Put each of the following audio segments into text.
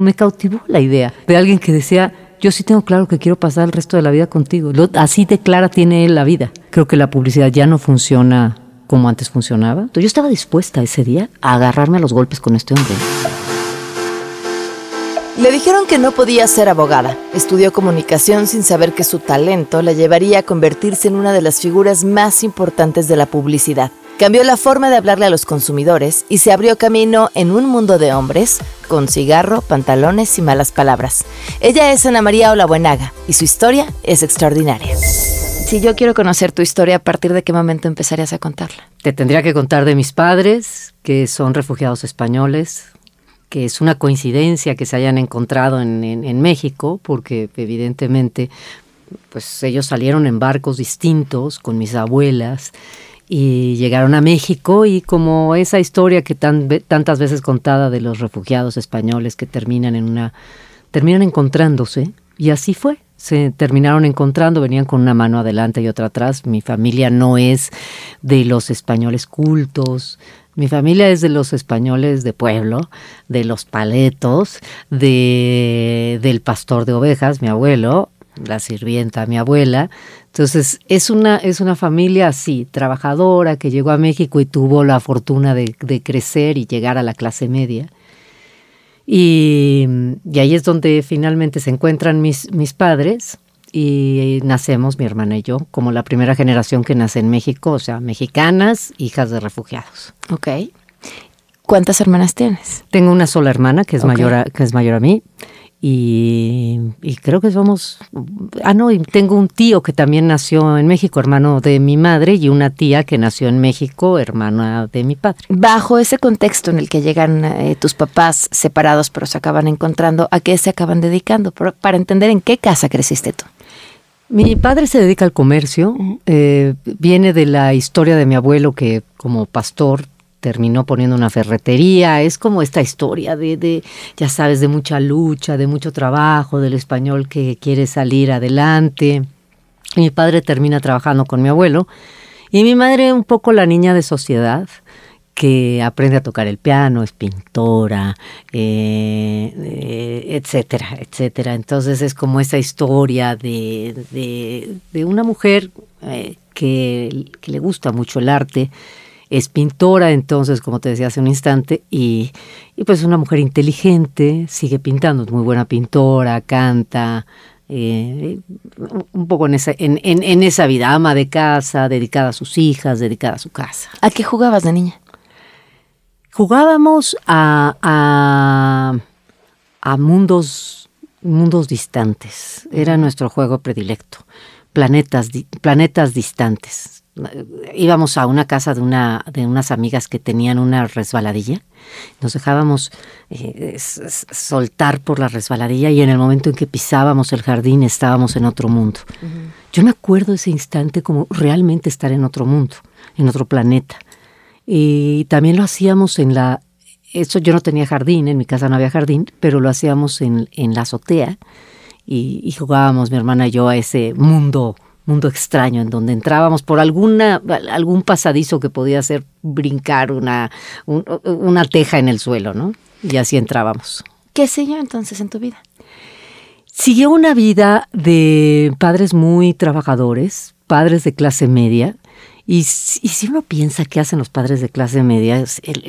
Me cautivó la idea de alguien que decía, yo sí tengo claro que quiero pasar el resto de la vida contigo. Lo- así de clara tiene la vida. Creo que la publicidad ya no funciona como antes funcionaba. Yo estaba dispuesta ese día a agarrarme a los golpes con este hombre. Le dijeron que no podía ser abogada. Estudió comunicación sin saber que su talento la llevaría a convertirse en una de las figuras más importantes de la publicidad. Cambió la forma de hablarle a los consumidores y se abrió camino en un mundo de hombres con cigarro, pantalones y malas palabras. Ella es Ana María Olabuenaga y su historia es extraordinaria. Si yo quiero conocer tu historia, ¿a partir de qué momento empezarías a contarla? Te tendría que contar de mis padres, que son refugiados españoles, que es una coincidencia que se hayan encontrado en, en- en México, porque evidentemente pues ellos salieron en barcos distintos con mis abuelas y llegaron a México y como esa historia que tantas veces contada de los refugiados españoles que terminan en una terminan encontrándose y así fue. Se terminaron encontrando, venían con una mano adelante y otra atrás. Mi familia no es de los españoles cultos, mi familia es de los españoles de pueblo, de los paletos, de, del pastor de ovejas, mi abuelo, la sirvienta, mi abuela. Entonces, es una, es una familia así, trabajadora, que llegó a México y tuvo la fortuna de, de crecer y llegar a la clase media. Y, y ahí es donde finalmente se encuentran mis, mis padres y nacemos, mi hermana y yo, como la primera generación que nace en México, o sea, mexicanas, hijas de refugiados. Ok. ¿Cuántas hermanas tienes? Tengo una sola hermana que es, mayor, a, que es mayor a mí y, y creo que somos... Ah, no, y tengo un tío que también nació en México, hermano de mi madre, y una tía que nació en México, hermana de mi padre. Bajo ese contexto en el que llegan eh, tus papás separados pero se acaban encontrando, ¿a qué se acaban dedicando? Para entender en qué casa creciste tú. Mi padre se dedica al comercio, eh, viene de la historia de mi abuelo que como pastor terminó poniendo una ferretería, es como esta historia de, de, ya sabes, de mucha lucha, de mucho trabajo, del español que quiere salir adelante. Mi padre termina trabajando con mi abuelo y mi madre un poco la niña de sociedad que aprende a tocar el piano, es pintora, eh, eh, etcétera, etcétera. Entonces es como esa historia de, de, de una mujer eh, que, que le gusta mucho el arte, es pintora, entonces, como te decía hace un instante, y, y pues una mujer inteligente, sigue pintando, es muy buena pintora, canta, eh, un poco en esa, en, en, en esa vida, ama de casa, dedicada a sus hijas, dedicada a su casa. ¿A qué jugabas de niña? Jugábamos a, a, a mundos, mundos distantes. Era nuestro juego predilecto. Planetas, di- planetas distantes. Íbamos a una casa de, una, de unas amigas que tenían una resbaladilla. Nos dejábamos eh, soltar por la resbaladilla y en el momento en que pisábamos el jardín estábamos en otro mundo. Yo me acuerdo ese instante como realmente estar en otro mundo, en otro planeta. Y también lo hacíamos en la... Eso yo no tenía jardín, en mi casa no había jardín, pero lo hacíamos en, en la azotea y, y jugábamos mi hermana y yo a ese mundo mundo extraño en donde entrábamos por alguna algún pasadizo que podía hacer brincar una un- una teja en el suelo, ¿no? Y así entrábamos. ¿Qué siguió entonces en tu vida? Siguió una vida de padres muy trabajadores, padres de clase media. Y, si- y si uno piensa qué hacen los padres de clase media,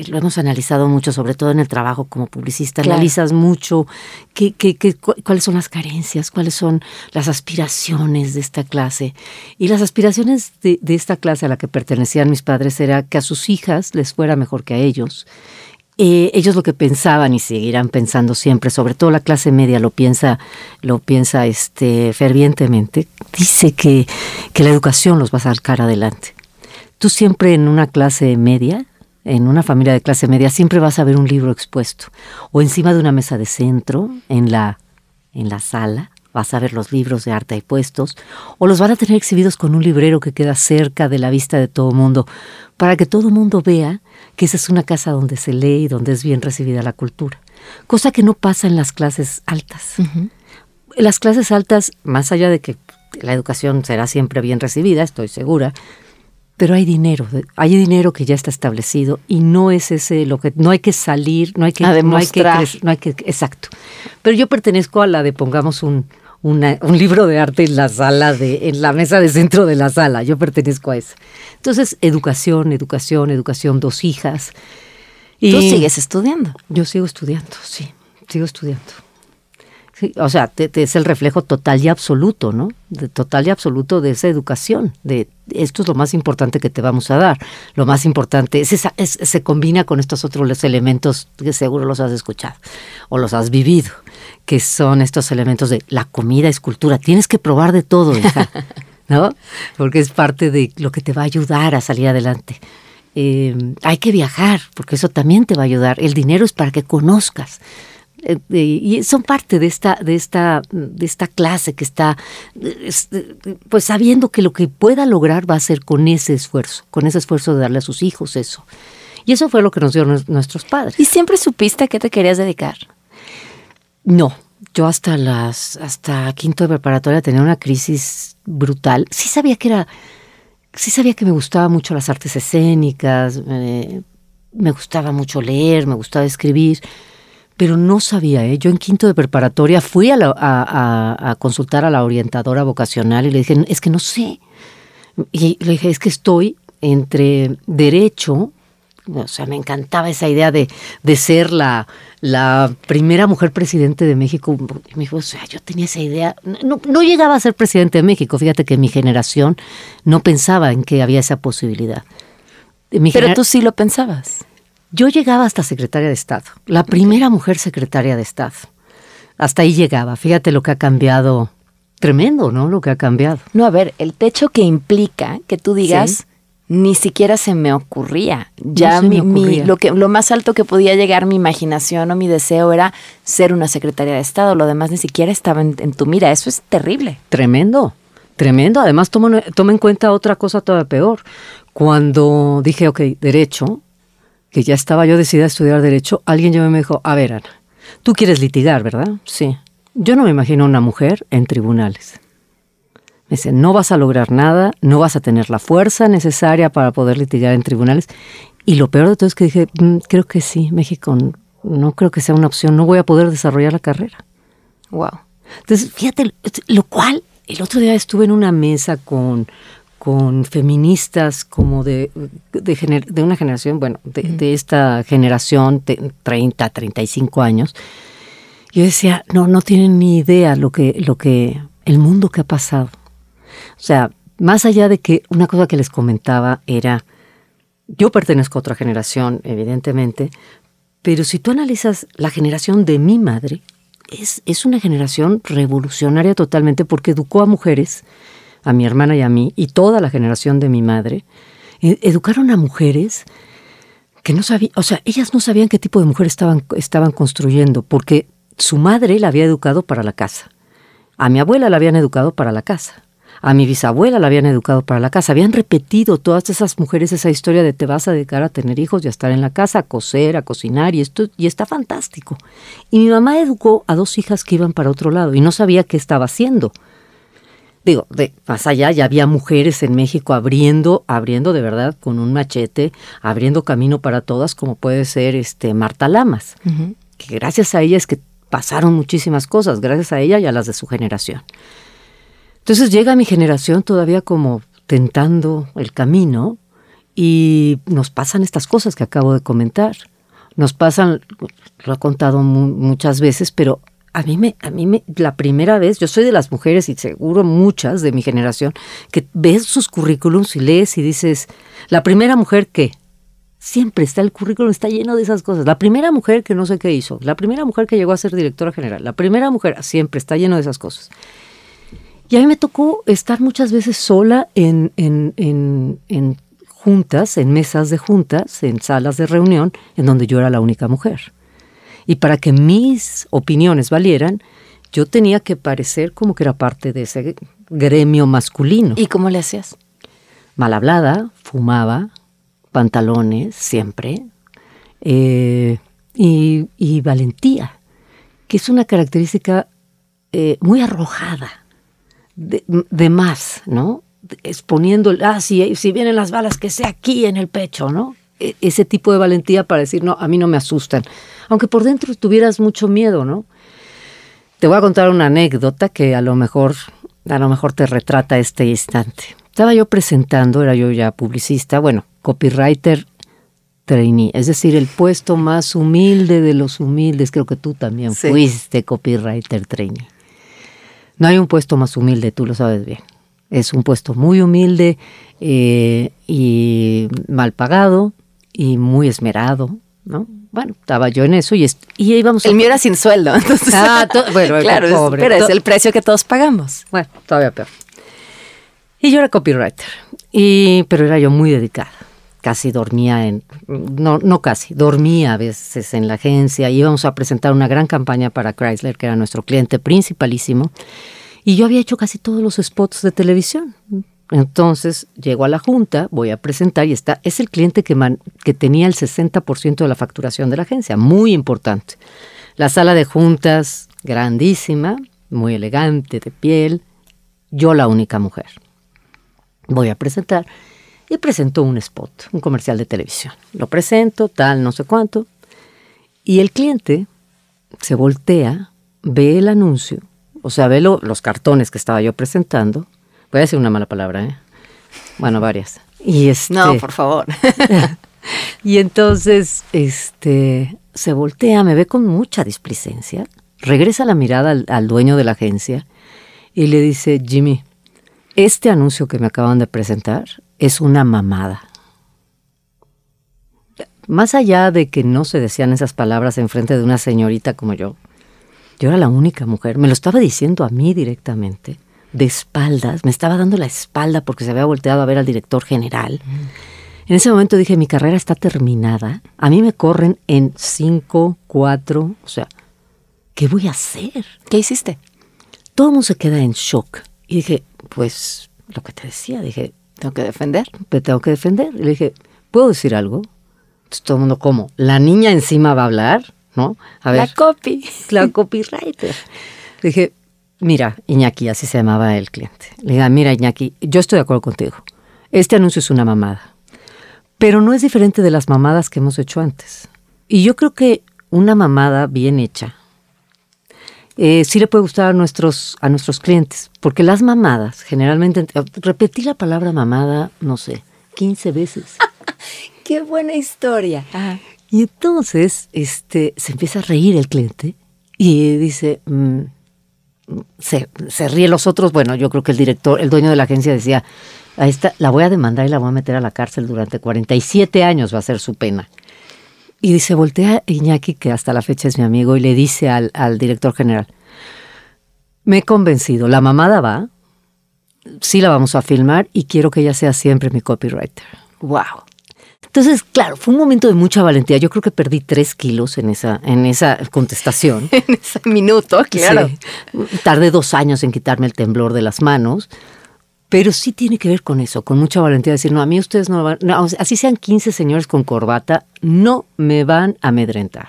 lo hemos analizado mucho, sobre todo en el trabajo como publicista, Claro. analizas mucho qué, qué- qué- cu- cuáles son las carencias, cuáles son las aspiraciones de esta clase. Y las aspiraciones de, de esta clase a la que pertenecían mis padres era que a sus hijas les fuera mejor que a ellos, eh, ellos lo que pensaban y seguirán pensando siempre, sobre todo la clase media lo piensa, lo piensa este, fervientemente, dice que, que la educación los va a sacar adelante. Tú siempre en una clase media en una familia de clase media siempre vas a ver un libro expuesto o encima de una mesa de centro en la en la sala vas a ver los libros de arte ahí puestos o los van a tener exhibidos con un librero que queda cerca de la vista de todo mundo para que todo mundo vea que esa es una casa donde se lee y donde es bien recibida la cultura, cosa que no pasa en las clases altas. En las clases altas, más allá de que la educación será siempre bien recibida, estoy segura, pero hay dinero, hay dinero que ya está establecido y no es ese lo que no hay que salir, no hay que A no hay que, demostrar. cre- no hay que exacto. Pero yo pertenezco a la de pongamos un una- un libro de arte en la sala de en la mesa de centro de la sala, yo pertenezco a esa. Entonces, educación, educación, educación, dos hijas. Y Tú sigues estudiando. yo sigo estudiando, sí, sigo estudiando. Sí, o sea, te- te es el reflejo total y absoluto, ¿no? De total y absoluto de esa educación, de esto es lo más importante que te vamos a dar. Lo más importante es esa, es- se combina con estos otros elementos que seguro los has escuchado o los has vivido, que son estos elementos de la comida es cultura. Tienes que probar de todo, hija, ¿no? Porque es parte de lo que te va a ayudar a salir adelante. Eh, hay que viajar, porque eso también te va a ayudar. El dinero es para que conozcas. Eh, eh, y son parte de esta, de esta, de esta clase que está, eh, eh, pues sabiendo que lo que pueda lograr va a ser con ese esfuerzo, con ese esfuerzo de darle a sus hijos eso. Y eso fue lo que nos dieron nues- nuestros padres. ¿Y siempre supiste a qué te querías dedicar? No, yo hasta las, hasta quinto de preparatoria tenía una crisis brutal. Sí sabía que era, sí sabía que me gustaban mucho las artes escénicas, eh, me gustaba mucho leer, me gustaba escribir, pero no sabía, ¿eh? Yo en quinto de preparatoria fui a, la- a- a- a consultar a la orientadora vocacional y le dije, es que no sé. Y le dije, es que estoy entre derecho, o sea, me encantaba esa idea de, de ser la, la primera mujer presidente de México. Y me dijo, o sea, yo tenía esa idea. No, no llegaba a ser presidente de México. Fíjate que mi generación no pensaba en que había esa posibilidad. Mi Pero tú sí lo pensabas. Yo llegaba hasta secretaria de Estado, la primera mujer secretaria de Estado. Hasta ahí llegaba. Fíjate lo que ha cambiado. Tremendo, ¿no? Lo que ha cambiado. No, a ver, el techo que implica que tú digas, Sí. ni siquiera se me ocurría. Ya mi, lo que lo más alto que podía llegar mi imaginación o mi deseo era ser una secretaria de Estado. Lo demás ni siquiera estaba en, en tu mira. Eso es terrible. Tremendo, tremendo. Además, toma, toma en cuenta otra cosa todavía peor. Cuando dije, ok, derecho, que ya estaba yo decidida a estudiar derecho, alguien llamó y me dijo, a ver, Ana, tú quieres litigar, ¿verdad? Sí. Yo no me imagino una mujer en tribunales. Me dice, no vas a lograr nada, no vas a tener la fuerza necesaria para poder litigar en tribunales. Y lo peor de todo es que dije, "Mm, creo que sí, México no creo que sea una opción, no voy a poder desarrollar la carrera. Wow. Entonces, fíjate, lo cual, el otro día estuve en una mesa con, con feministas como de, de, gener- de una generación, bueno, de, de esta generación, de 30, 35 años. Yo decía, no, no tienen ni idea lo que, lo que, el mundo que ha pasado. O sea, más allá de que una cosa que les comentaba era, yo pertenezco a otra generación, evidentemente, pero si tú analizas la generación de mi madre, es, es una generación revolucionaria totalmente porque educó a mujeres, a mi hermana y a mí, y toda la generación de mi madre, e- educaron a mujeres que no sabían, o sea, ellas no sabían qué tipo de mujer estaban, estaban construyendo, porque su madre la había educado para la casa, a mi abuela la habían educado para la casa, a mi bisabuela la habían educado para la casa, habían repetido todas esas mujeres esa historia de te vas a dedicar a tener hijos y a estar en la casa, a coser, a cocinar, y esto, y está fantástico. Y mi mamá educó a dos hijas que iban para otro lado y no sabía qué estaba haciendo digo, de más allá ya había mujeres en México abriendo, abriendo de verdad con un machete, abriendo camino para todas, como puede ser este Marta Lamas, que gracias a ella es que pasaron muchísimas cosas, gracias a ella y a las de su generación. Entonces llega mi generación todavía como tentando el camino y nos pasan estas cosas que acabo de comentar. Nos pasan, lo he contado mu- muchas veces, pero a mí me, a mí me, la primera vez, yo soy de las mujeres y seguro muchas de mi generación, que ves sus currículums y lees y dices, la primera mujer que, siempre está el currículum, está lleno de esas cosas. La primera mujer que no sé qué hizo, la primera mujer que llegó a ser directora general, la primera mujer, siempre está lleno de esas cosas. Y a mí me tocó estar muchas veces sola en, en, en, en juntas, en mesas de juntas, en salas de reunión, en donde yo era la única mujer. Y para que mis opiniones valieran, yo tenía que parecer como que era parte de ese gremio masculino. ¿Y cómo le hacías? Mal hablada, fumaba, pantalones siempre, eh, y, valentía, que es una característica eh, muy arrojada, de, más, ¿no? Exponiendo, ah, si, si vienen las balas, que sea aquí en el pecho, ¿no? E, ese tipo de valentía para decir, no, a mí no me asustan. Aunque por dentro tuvieras mucho miedo, ¿no? Te voy a contar una anécdota que a lo mejor, a lo mejor te retrata este instante. Estaba yo presentando, era yo ya publicista, bueno, copywriter trainee, es decir, el puesto más humilde de los humildes, creo que tú también fuiste copywriter trainee. No hay un puesto más humilde, tú lo sabes bien. Es un puesto muy humilde eh, y mal pagado y muy esmerado, ¿no? Bueno, estaba yo en eso y, y íbamos El mío era sin sueldo, entonces. Ah, bueno, claro, pero es el precio que todos pagamos. Bueno, todavía peor. Y yo era copywriter, y, pero era yo muy dedicada. Casi dormía en, no, no casi, dormía a veces en la agencia. Íbamos a presentar una gran campaña para Chrysler, que era nuestro cliente principalísimo. Y yo había hecho casi todos los spots de televisión. Entonces llego a la junta, voy a presentar y está, es el cliente que, que tenía el 60% de la facturación de la agencia, muy importante. La sala de juntas, grandísima, muy elegante, de piel, yo la única mujer voy a presentar. Y presento un spot, un comercial de televisión. Lo presento, tal, no sé cuánto. Y el cliente se voltea, ve el anuncio, o sea, ve los cartones que estaba yo presentando. Voy a decir una mala palabra, ¿eh? Bueno, varias. Y este, no, por favor. y entonces, este, se voltea, me ve con mucha displicencia, regresa la mirada al dueño de la agencia y le dice, Jimmy, este anuncio que me acaban de presentar es una mamada. Más allá de que no se decían esas palabras en frente de una señorita como yo, yo era la única mujer, me lo estaba diciendo a mí directamente, de espaldas, me estaba dando la espalda porque se había volteado a ver al director general. En ese momento dije, mi carrera está terminada, a mí me corren en cinco, cuatro, o sea, ¿qué voy a hacer? ¿Qué hiciste? Todo el mundo se queda en shock. Y dije, pues lo que te decía, dije, tengo que defender. Me tengo que defender. Y le dije, ¿puedo decir algo? Entonces todo el mundo, ¿cómo? La niña encima va a hablar, ¿no? A ver, la copy. La copywriter. Le dije, mira, Iñaki, así se llamaba el cliente. Le dije, mira, Iñaki, yo estoy de acuerdo contigo. Este anuncio es una mamada. Pero no es diferente de las mamadas que hemos hecho antes. Y yo creo que una mamada bien hecha eh, sí le puede gustar a nuestros, a nuestros clientes, porque las mamadas, generalmente, repetí la palabra mamada, no sé, 15 veces. ¡Qué buena historia! Y entonces este, se empieza a reír el cliente y dice, mm, se, se ríe los otros, bueno, yo creo que el director, el dueño de la agencia decía, a esta la voy a demandar y la voy a meter a la cárcel durante 47 años, va a ser su pena. Y dice, voltea Iñaki, que hasta la fecha es mi amigo, y le dice al, director general, me he convencido, la mamada va, sí la vamos a filmar y quiero que ella sea siempre mi copywriter. ¡Wow! Entonces, claro, fue un momento de mucha valentía. Yo creo que perdí tres kilos en esa, en esa contestación. en ese minuto, claro. Tardé dos años en quitarme el temblor de las manos. Pero sí tiene que ver con eso, con mucha valentía. Decir, no, a mí ustedes no van, no, así sean 15 señores con corbata, no me van a amedrentar.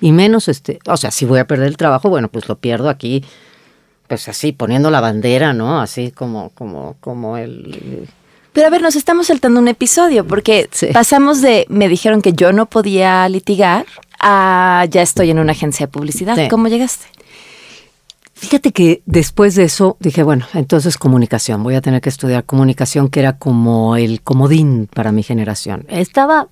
Y menos, este, o sea, si voy a perder el trabajo, bueno, pues lo pierdo aquí, pues así, poniendo la bandera, ¿no? Así como, como, como el... Pero a ver, nos estamos saltando un episodio, porque pasamos de, me dijeron que yo no podía litigar, a ya estoy en una agencia de publicidad. ¿Cómo llegaste? Fíjate que después de eso dije, bueno, entonces comunicación, voy a tener que estudiar comunicación, que era como el comodín para mi generación. Estaba,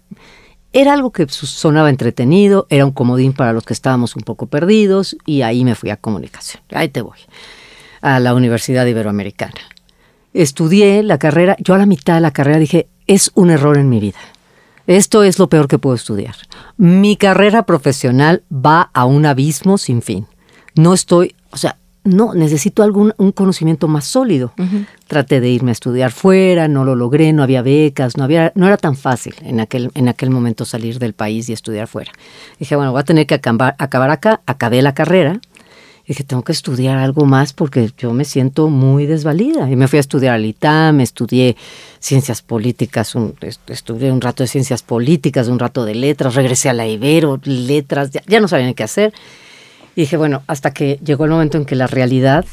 era algo que sonaba entretenido, era un comodín para los que estábamos un poco perdidos y ahí me fui a comunicación. Ahí te voy, a la Universidad Iberoamericana. Estudié la carrera, yo a la mitad de la carrera dije, es un error en mi vida. Esto es lo peor que puedo estudiar. Mi carrera profesional va a un abismo sin fin. No estoy, o sea, no, necesito algún un conocimiento más sólido. Traté de irme a estudiar fuera, no lo logré, no había becas, no había, no era tan fácil en aquel, en aquel momento salir del país y estudiar fuera. Dije, bueno, voy a tener que acabar, acabar acá, acabé la carrera. Dije, tengo que estudiar algo más porque yo me siento muy desvalida. Y me fui a estudiar al ITAM, estudié ciencias políticas, estudié un rato de ciencias políticas, un rato de letras, regresé a la Ibero, letras, ya, ya no sabía ni qué hacer. Y dije, bueno, hasta que llegó el momento en que la realidad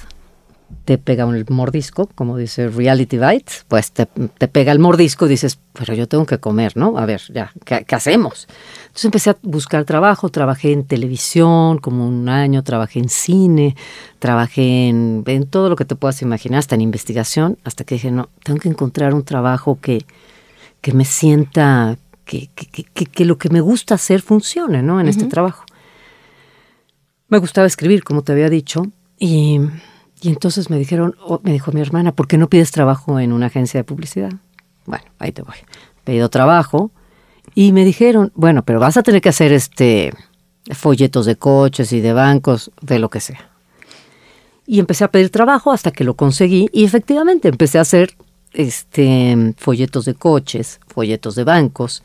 te pega un mordisco, como dice Reality Bite, pues te, pega el mordisco y dices, pero yo tengo que comer, ¿no? A ver, ya, ¿qué, hacemos? Entonces empecé a buscar trabajo, trabajé en televisión como un año, trabajé en cine, trabajé en, en todo lo que te puedas imaginar, hasta en investigación, hasta que dije, no, tengo que encontrar un trabajo que, que me sienta, que, que, que, lo que me gusta hacer funcione, ¿no? En este trabajo. Me gustaba escribir, como te había dicho, y, entonces me dijeron, me dijo mi hermana, ¿por qué no pides trabajo en una agencia de publicidad? Bueno, ahí te voy. Pedido trabajo y me dijeron, bueno, pero vas a tener que hacer este folletos de coches y de bancos, de lo que sea. Y empecé a pedir trabajo hasta que lo conseguí y efectivamente empecé a hacer este folletos de coches, folletos de bancos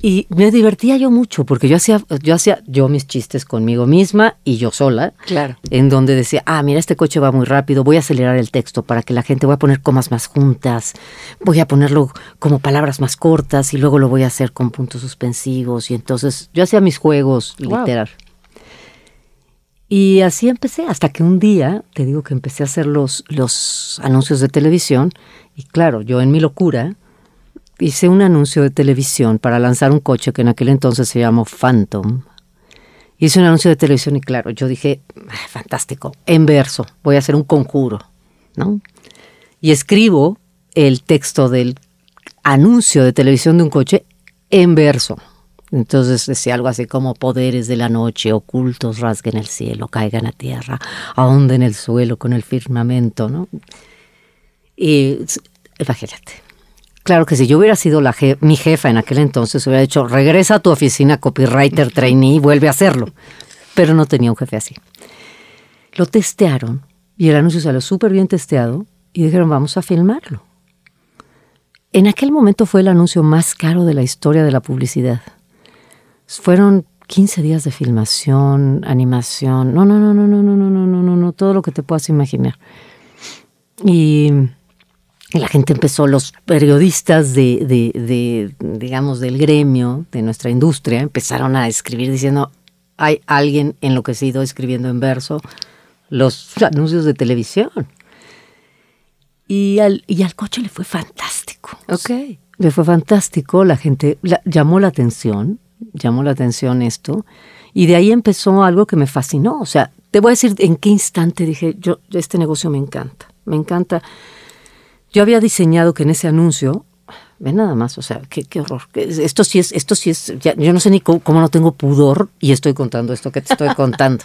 y me divertía yo mucho porque yo hacía, yo hacía yo mis chistes conmigo misma y yo sola. Claro. En donde decía, ah, mira, este coche va muy rápido, voy a acelerar el texto para que la gente, voy a poner comas más juntas, voy a ponerlo como palabras más cortas y luego lo voy a hacer con puntos suspensivos. Y entonces yo hacía mis juegos literarios. Y así empecé, hasta que un día, te digo que empecé a hacer los, los anuncios de televisión. Y claro, yo en mi locura, hice un anuncio de televisión para lanzar un coche que en aquel entonces se llamó Phantom. Hice un anuncio de televisión y claro, yo dije, ah, fantástico, en verso, voy a hacer un conjuro, ¿no? Y escribo el texto del anuncio de televisión de un coche en verso. Entonces decía algo así como poderes de la noche, ocultos, rasguen el cielo, caigan a tierra, ahonden el suelo con el firmamento, ¿no? Y imagínate, Claro que si yo hubiera sido la mi jefa en aquel entonces, hubiera dicho, regresa a tu oficina copywriter trainee y vuelve a hacerlo. Pero no tenía un jefe así. Lo testearon y el anuncio salió súper bien testeado y dijeron, vamos a filmarlo. En aquel momento fue el anuncio más caro de la historia de la publicidad. Fueron 15 días de filmación, animación, no, no, no, no, no, no, no, no, no, no, no, todo lo que te puedas imaginar. Y la gente empezó, los periodistas de, de, digamos, del gremio, de nuestra industria, empezaron a escribir diciendo, hay alguien enloquecido escribiendo en verso los anuncios de televisión. Y al, y al coche le fue fantástico. Ok. Le fue fantástico, la gente llamó la atención, llamó la atención esto, y de ahí empezó algo que me fascinó. O sea, te voy a decir en qué instante dije, yo, este negocio me encanta, me encanta yo había diseñado que en ese anuncio, ve nada más, o sea, qué, horror. Esto sí es, esto sí es, yo no sé ni cómo, no tengo pudor y estoy contando esto que te estoy contando.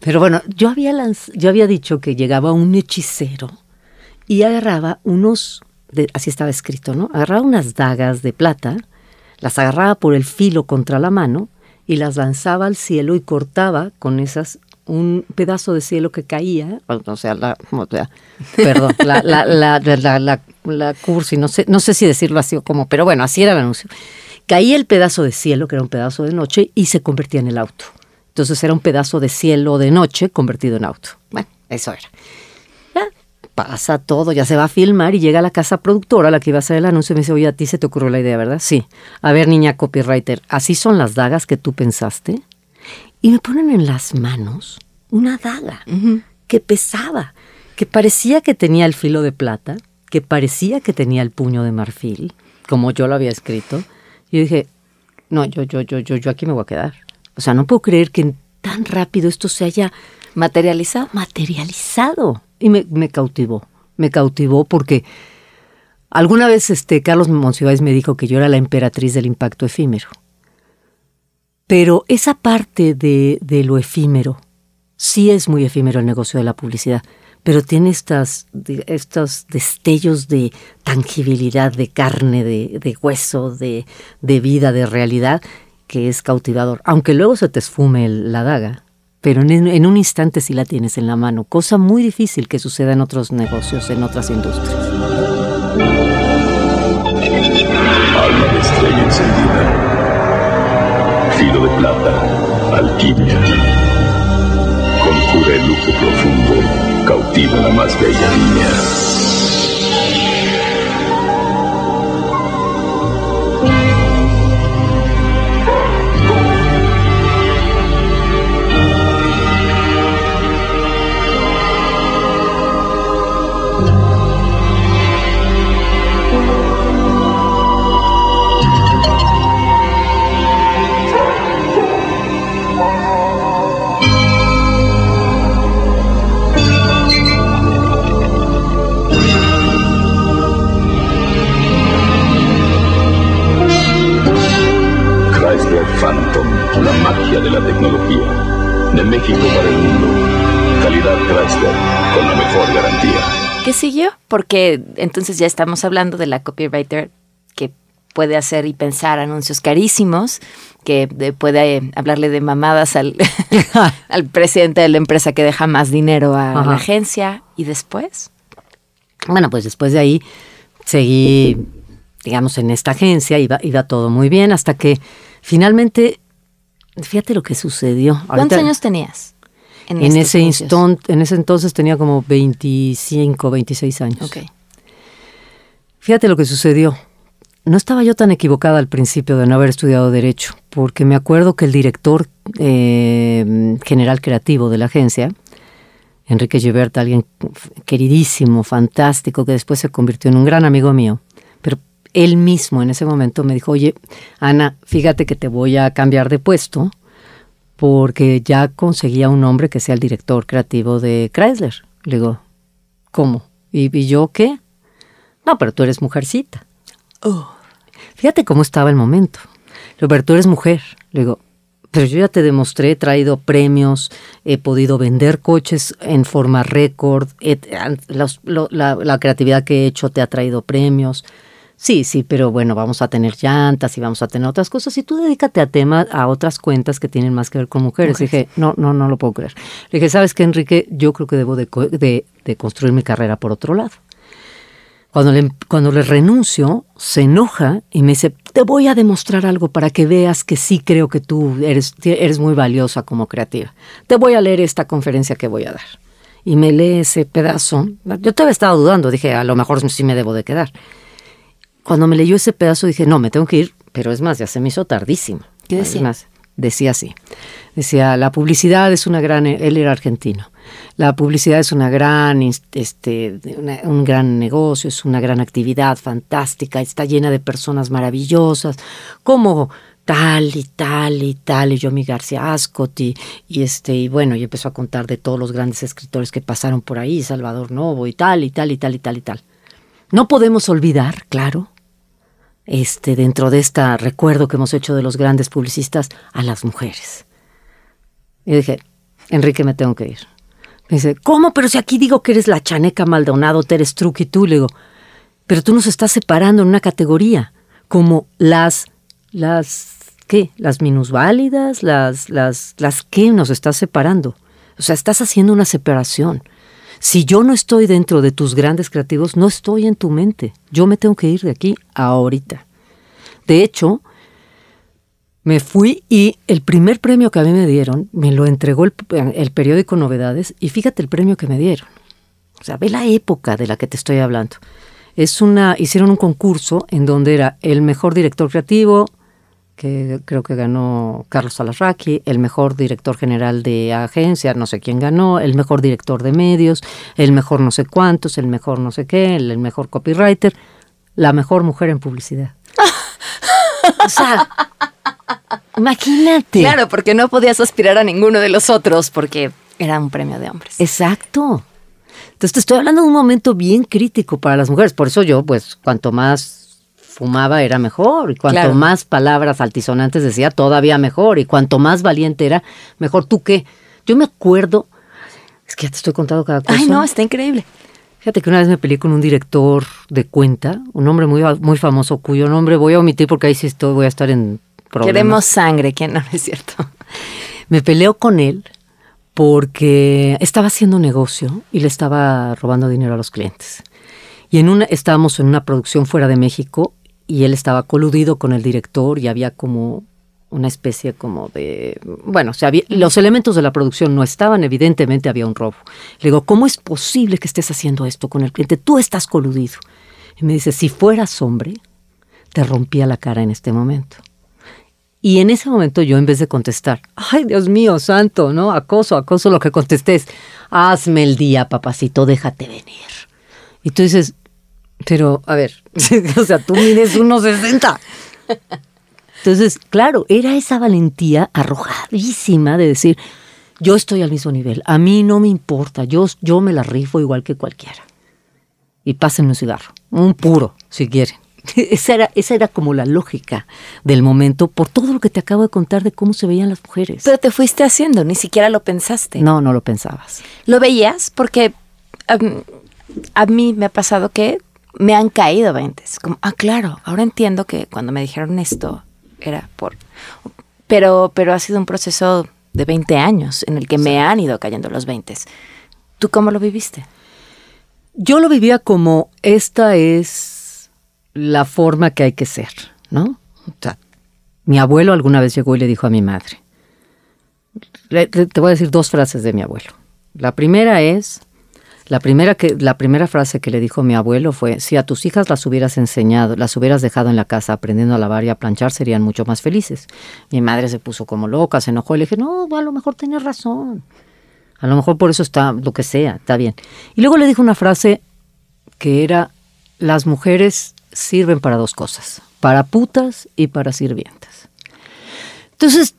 Pero bueno, yo había, yo había dicho que llegaba un hechicero y agarraba unos, así estaba escrito, ¿no? Agarraba unas dagas de plata, las agarraba por el filo contra la mano y las lanzaba al cielo y cortaba con esas un pedazo de cielo que caía, o sea, la, perdón, la, la, la, la, cursi, no sé, no sé si decirlo así o como, pero bueno, así era el anuncio. Caía el pedazo de cielo, que era un pedazo de noche, y se convertía en el auto. Entonces era un pedazo de cielo de noche convertido en auto. Bueno, eso era. Ya pasa todo, ya se va a filmar y llega a la casa productora, la que iba a hacer el anuncio, y me dice, oye, a ti se te ocurrió la idea, ¿verdad? Sí. A ver, niña copywriter, ¿así son las dagas que tú pensaste? Y me ponen en las manos una daga que pesaba, que parecía que tenía el filo de plata, que parecía que tenía el puño de marfil, como yo lo había escrito. Y yo dije, no, yo, yo, yo, yo, yo aquí me voy a quedar. O sea, no puedo creer que tan rápido esto se haya materializado. Materializado. Y me, me cautivó, me cautivó porque alguna vez este Carlos Monsiváis me dijo que yo era la emperatriz del impacto efímero. Pero esa parte de, lo efímero, sí es muy efímero el negocio de la publicidad, pero tiene estas, estos destellos de tangibilidad, de carne, de, hueso, de, vida, de realidad, que es cautivador. Aunque luego se te esfume la daga, pero en, un instante sí la tienes en la mano, cosa muy difícil que suceda en otros negocios, en otras industrias. Alma de estrella encendida, filo de plata, alquimia, conjura el lujo profundo, cautiva la más bella niña. Porque entonces ya estamos hablando de la copywriter que puede hacer y pensar anuncios carísimos, que puede hablarle de mamadas al, al, presidente de la empresa que deja más dinero a la agencia. ¿Y después? Bueno, pues después de ahí seguí, digamos, en esta agencia, iba, iba todo muy bien, hasta que finalmente, fíjate lo que sucedió. ¿Cuántos años tenías? En, ese instante, en ese entonces tenía como 25, 26 años. Fíjate lo que sucedió. No estaba yo tan equivocada al principio de no haber estudiado Derecho, porque me acuerdo que el director eh, general creativo de la agencia, Enrique Givert, alguien queridísimo, fantástico, que después se convirtió en un gran amigo mío, pero él mismo en ese momento me dijo, oye, Ana, fíjate que te voy a cambiar de puesto porque ya conseguía un hombre que sea el director creativo de Chrysler. Le digo, ¿cómo? ¿Y, yo qué? No, pero tú eres mujercita. Oh. Fíjate cómo estaba el momento. pero tú eres mujer. Le digo, pero yo ya te demostré, he traído premios, he podido vender coches en forma récord, la, la, creatividad que he hecho te ha traído premios. Sí, sí, pero bueno, vamos a tener llantas y vamos a tener otras cosas. Y tú dedícate a temas, a otras cuentas que tienen más que ver con mujeres. Dije, no, no, no lo puedo creer. Le dije, ¿sabes qué, Enrique? Yo creo que debo de, de, construir mi carrera por otro lado. Cuando le, cuando le renuncio, se enoja y me dice, te voy a demostrar algo para que veas que sí creo que tú eres, eres muy valiosa como creativa. Te voy a leer esta conferencia que voy a dar. Y me lee ese pedazo. Yo todavía estaba dudando, dije, a lo mejor sí me debo de quedar. Cuando me leyó ese pedazo dije, no, me tengo que ir, pero es más, ya se me hizo tardísimo. ¿Qué decía? Decía así. Decía, la publicidad es una gran, él era argentino, la publicidad es una gran, este, un gran negocio, es una gran actividad fantástica, está llena de personas maravillosas, como tal y tal y tal, y yo mi García Ascot y, y, este, y bueno, y empezó a contar de todos los grandes escritores que pasaron por ahí, Salvador Novo y tal y tal y tal y tal y tal. No podemos olvidar, claro, este, dentro de este recuerdo que hemos hecho de los grandes publicistas, a las mujeres. Y dije, Enrique, me tengo que ir. Me dice, ¿cómo? Pero si aquí digo que eres la chaneca Maldonado, Teres Truc y tú, le digo, pero tú nos estás separando en una categoría, como las, las, ¿qué? Las minusválidas, las, las, las, ¿qué nos estás separando? O sea, estás haciendo una separación. Si yo no estoy dentro de tus grandes creativos, no estoy en tu mente. Yo me tengo que ir de aquí ahorita. De hecho, me fui y el primer premio que a mí me dieron me lo entregó el, periódico Novedades y fíjate el premio que me dieron. O sea, ve la época de la que te estoy hablando. Es una, hicieron un concurso en donde era el mejor director creativo, que creo que ganó Carlos Alarraqui, el mejor director general de agencia, no sé quién ganó, el mejor director de medios, el mejor no sé cuántos, el mejor no sé qué, el, mejor copywriter, la mejor mujer en publicidad. o sea, imagínate. Claro, porque no podías aspirar a ninguno de los otros porque era un premio de hombres. Exacto. Entonces te estoy hablando de un momento bien crítico para las mujeres. Por eso yo, pues, cuanto más fumaba era mejor. Y cuanto más palabras altisonantes decía, todavía mejor. Y cuanto más valiente era, mejor. ¿Tú qué? Yo me acuerdo, es que ya te estoy contando cada cosa. Ay, no, está increíble. Fíjate que una vez me peleé con un director de cuenta, un hombre muy, muy famoso, cuyo nombre voy a omitir porque ahí sí estoy, voy a estar en problemas. Queremos sangre, que no es cierto. Me peleo con él porque estaba haciendo negocio y le estaba robando dinero a los clientes. Y en una, estábamos en una producción fuera de México y él estaba coludido con el director y había como una especie como de, bueno, o sea, los elementos de la producción no estaban, evidentemente había un robo. Le digo, ¿cómo es posible que estés haciendo esto con el cliente? Tú estás coludido. Y me dice, si fueras hombre, te rompía la cara en este momento. Y en ese momento yo en vez de contestar, ay Dios mío, santo, ¿no? Acoso, acoso, lo que contesté es, hazme el día, papacito, déjate venir. Y tú dices, pero, a ver, o sea, tú mides unos 60. Entonces, claro, era esa valentía arrojadísima de decir, yo estoy al mismo nivel, a mí no me importa, yo, yo me la rifo igual que cualquiera. Y pásenme un cigarro, un puro, si quieren. Esa era, esa era como la lógica del momento por todo lo que te acabo de contar de cómo se veían las mujeres. Pero te fuiste haciendo, ni siquiera lo pensaste. No, no lo pensabas. ¿Lo veías? Porque a mí me ha pasado que me han caído veintes. Como, ah, claro, ahora entiendo que cuando me dijeron esto era por... Pero, pero ha sido un proceso de 20 años en el que me han ido cayendo los veintes. ¿Tú cómo lo viviste? Yo lo vivía como esta es la forma que hay que ser, ¿no? O sea, mi abuelo alguna vez llegó y le dijo a mi madre, te voy a decir dos frases de mi abuelo. La primera es, la primera, que, la primera frase que le dijo mi abuelo fue, si a tus hijas las hubieras enseñado, las hubieras dejado en la casa aprendiendo a lavar y a planchar, serían mucho más felices. Mi madre se puso como loca, se enojó y le dije, no, a lo mejor tienes razón. A lo mejor por eso está lo que sea, está bien. Y luego le dijo una frase que era, las mujeres sirven para dos cosas, para putas y para sirvientas. Entonces,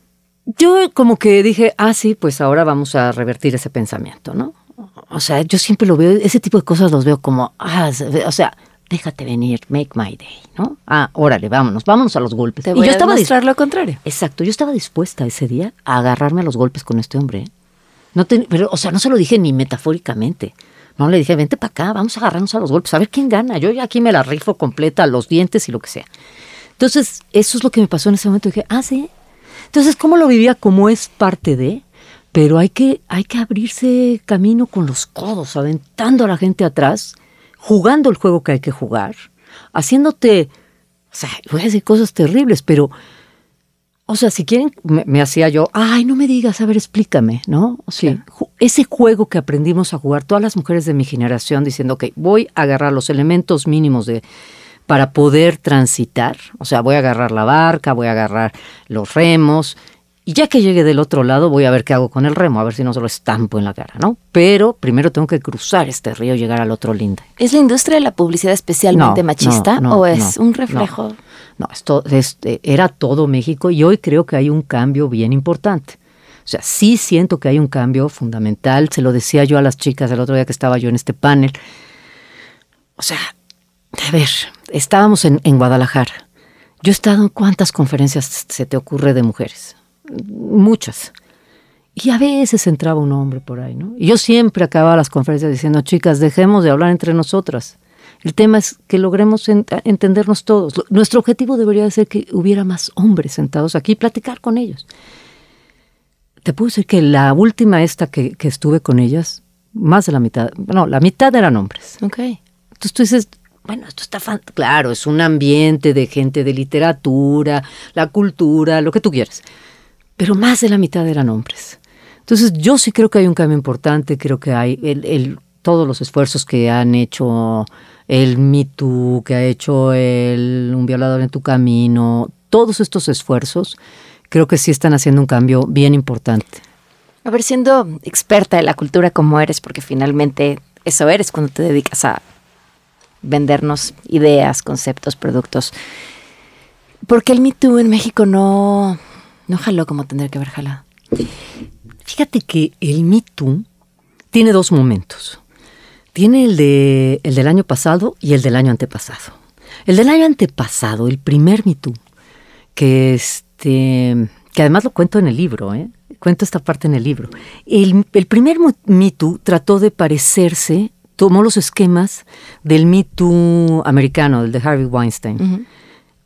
yo como que dije, ah, sí, pues ahora vamos a revertir ese pensamiento, ¿no? O sea, yo siempre lo veo, ese tipo de cosas los veo como, ah, o sea, déjate venir, make my day, ¿no? Ah, órale, vámonos, vámonos a los golpes. Te voy y yo a estaba demostrar lo contrario. Exacto, yo estaba dispuesta ese día a agarrarme a los golpes con este hombre. No pero, o sea, no se lo dije ni metafóricamente. No le dije, vente para acá, vamos a agarrarnos a los golpes, a ver quién gana. Yo ya aquí me la rifo completa, los dientes y lo que sea. Entonces, eso es lo que me pasó en ese momento. Dije, ah, sí. Entonces, ¿cómo lo vivía? Como es parte de, pero hay que, hay que abrirse camino con los codos, aventando a la gente atrás, jugando el juego que hay que jugar, haciéndote, o sea, voy a decir cosas terribles, pero, o sea, si quieren, me, hacía yo, ay, no me digas, a ver, explícame, ¿no? O sea, ese juego que aprendimos a jugar todas las mujeres de mi generación, diciendo, ok, voy a agarrar los elementos mínimos de para poder transitar, o sea, voy a agarrar la barca, voy a agarrar los remos, y ya que llegue del otro lado, voy a ver qué hago con el remo, a ver si no se lo estampo en la cara, ¿no? Pero primero tengo que cruzar este río y llegar al otro linde. ¿Es la industria de la publicidad especialmente machista o es un reflejo? No, esto este, era todo México y hoy creo que hay un cambio bien importante. O sea, sí siento que hay un cambio fundamental. Se lo decía yo a las chicas el otro día que estaba yo en este panel. O sea, a ver, estábamos en, en Guadalajara. Yo he estado en cuántas conferencias se te ocurre de mujeres muchas. Y a veces entraba un hombre por ahí, ¿no? Y yo siempre acababa las conferencias diciendo, chicas, dejemos de hablar entre nosotras. El tema es que logremos entendernos todos. Nuestro objetivo debería ser que hubiera más hombres sentados aquí y platicar con ellos. Te puedo decir que la última esta que, estuve con ellas, más de la mitad, no, la mitad eran hombres. Ok. Entonces tú dices, bueno, esto está claro, es un ambiente de gente de literatura, la cultura, lo que tú quieras pero más de la mitad eran hombres. Entonces yo sí creo que hay un cambio importante, creo que hay todos los esfuerzos que han hecho el Me Too, que ha hecho el Un violador en tu camino, todos estos esfuerzos creo que sí están haciendo un cambio bien importante. A ver, siendo experta de la cultura como eres, porque finalmente eso eres cuando te dedicas a vendernos ideas, conceptos, productos. ¿Por qué el Me Too en México no, no jaló como tendría que haber jalado. Fíjate que el Me Too tiene dos momentos. Tiene el, de, el del año pasado y el del año antepasado. El del año antepasado, el primer Me Too, que, este, que además lo cuento en el libro, ¿eh? cuento esta parte en el libro. El, primer Me Too trató de parecerse, tomó los esquemas del Me Too americano, del de Harvey Weinstein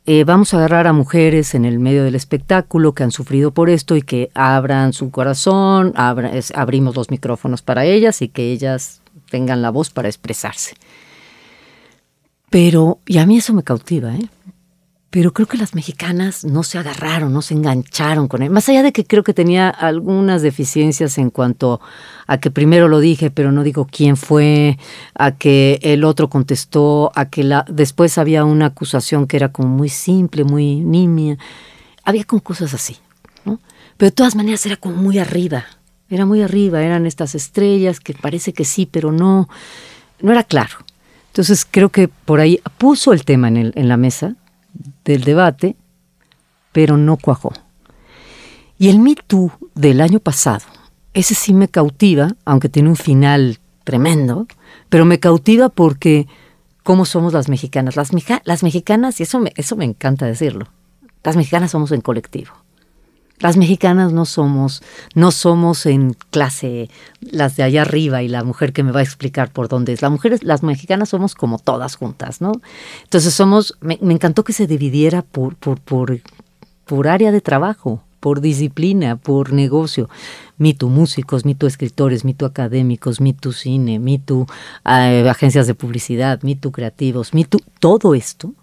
eh, vamos a agarrar a mujeres en el medio del espectáculo que han sufrido por esto y que abran su corazón, abrimos los micrófonos para ellas y que ellas tengan la voz para expresarse. Pero, y a mí eso me cautiva, ¿eh? Pero creo que las mexicanas no se agarraron, no se engancharon con él. Más allá de que creo que tenía algunas deficiencias en cuanto a que primero lo dije, pero no digo quién fue, a que el otro contestó, a que la, después había una acusación que era como muy simple, muy nimia. Había como cosas así, ¿no? Pero de todas maneras era como muy arriba, era muy arriba, eran estas estrellas que parece que sí, pero no, no era claro. Entonces creo que por ahí puso el tema en, el, en la mesa, del debate, pero no cuajó. Y el Me Too del año pasado, ese sí me cautiva, aunque tiene un final tremendo, pero me cautiva porque cómo somos las mexicanas. Las, las mexicanas, y eso me, eso me encanta decirlo, las mexicanas somos en colectivo. Las mexicanas no somos, no somos en clase las de allá arriba y la mujer que me va a explicar por dónde es. La mujer, las mexicanas somos como todas juntas, ¿no? Entonces somos, me, encantó que se dividiera por, por, por, por área de trabajo, por disciplina, por negocio. Mito músicos, mito escritores, mito académicos, mito cine, mito eh, agencias de publicidad, mito creativos, mito todo esto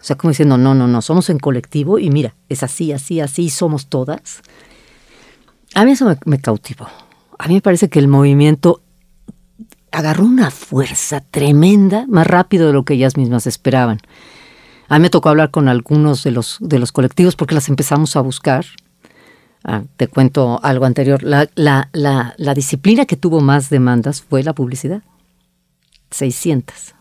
o sea, como diciendo, no, no, no, somos en colectivo y mira, es así, así, así, somos todas. A mí eso me, cautivó. A mí me parece que el movimiento agarró una fuerza tremenda, más rápido de lo que ellas mismas esperaban. A mí me tocó hablar con algunos de los, de los colectivos porque las empezamos a buscar. Ah, te cuento algo anterior. La, la, la, la disciplina que tuvo más demandas fue la publicidad. 600.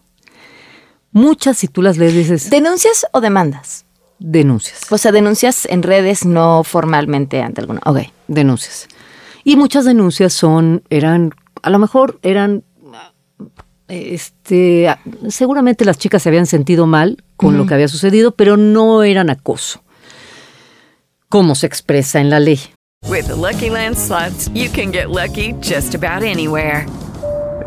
Muchas, si tú las lees, dices... ¿Denuncias o demandas? Denuncias. O sea, denuncias en redes, no formalmente ante alguna. Ok. Denuncias. Y muchas denuncias son, eran, a lo mejor eran, este, seguramente las chicas se habían sentido mal con lo que había sucedido, pero no eran acoso. ¿Cómo se expresa en la ley? With Lucky Land slots, you can get lucky just about anywhere.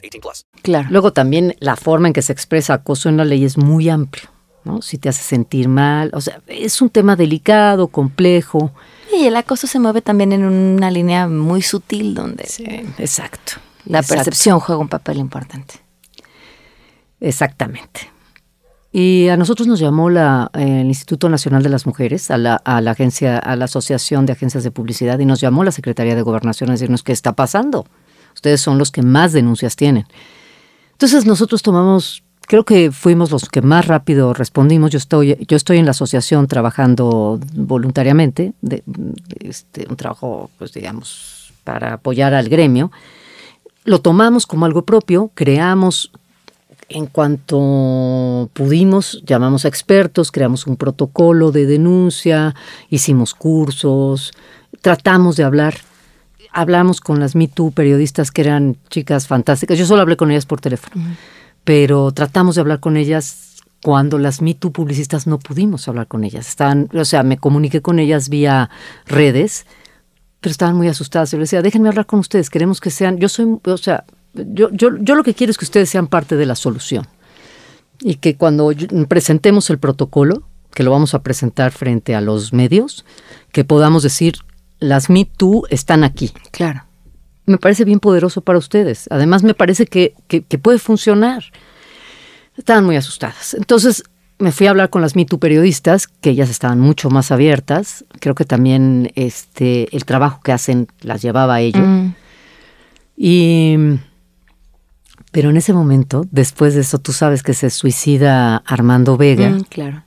18 plus. Claro. Luego también la forma en que se expresa acoso en la ley es muy amplio. ¿no? Si te hace sentir mal, o sea, es un tema delicado, complejo. Y el acoso se mueve también en una línea muy sutil donde sí, exacto. La percepción juega un papel importante. Exactamente. Y a nosotros nos llamó la, el Instituto Nacional de las Mujeres, a la, a la agencia, a la Asociación de Agencias de Publicidad, y nos llamó la Secretaría de Gobernación a decirnos qué está pasando. Ustedes son los que más denuncias tienen. Entonces nosotros tomamos, creo que fuimos los que más rápido respondimos. Yo estoy, yo estoy en la asociación trabajando voluntariamente, este, un trabajo, pues digamos, para apoyar al gremio. Lo tomamos como algo propio, creamos en cuanto pudimos, llamamos a expertos, creamos un protocolo de denuncia, hicimos cursos, tratamos de hablar. Hablamos con las Me periodistas que eran chicas fantásticas. Yo solo hablé con ellas por teléfono, pero tratamos de hablar con ellas cuando las Me publicistas no pudimos hablar con ellas. Estaban, o sea, me comuniqué con ellas vía redes, pero estaban muy asustadas. Yo les decía, déjenme hablar con ustedes, queremos que sean, yo soy, o sea, yo, yo, yo lo que quiero es que ustedes sean parte de la solución y que cuando presentemos el protocolo, que lo vamos a presentar frente a los medios, que podamos decir, las Me Too están aquí. Claro. Me parece bien poderoso para ustedes. Además, me parece que, que, puede funcionar. Estaban muy asustadas. Entonces, me fui a hablar con las Me periodistas, que ellas estaban mucho más abiertas. Creo que también este, el trabajo que hacen las llevaba a ello. Mm. Y, pero en ese momento, después de eso, tú sabes que se suicida Armando Vega, Mm, claro.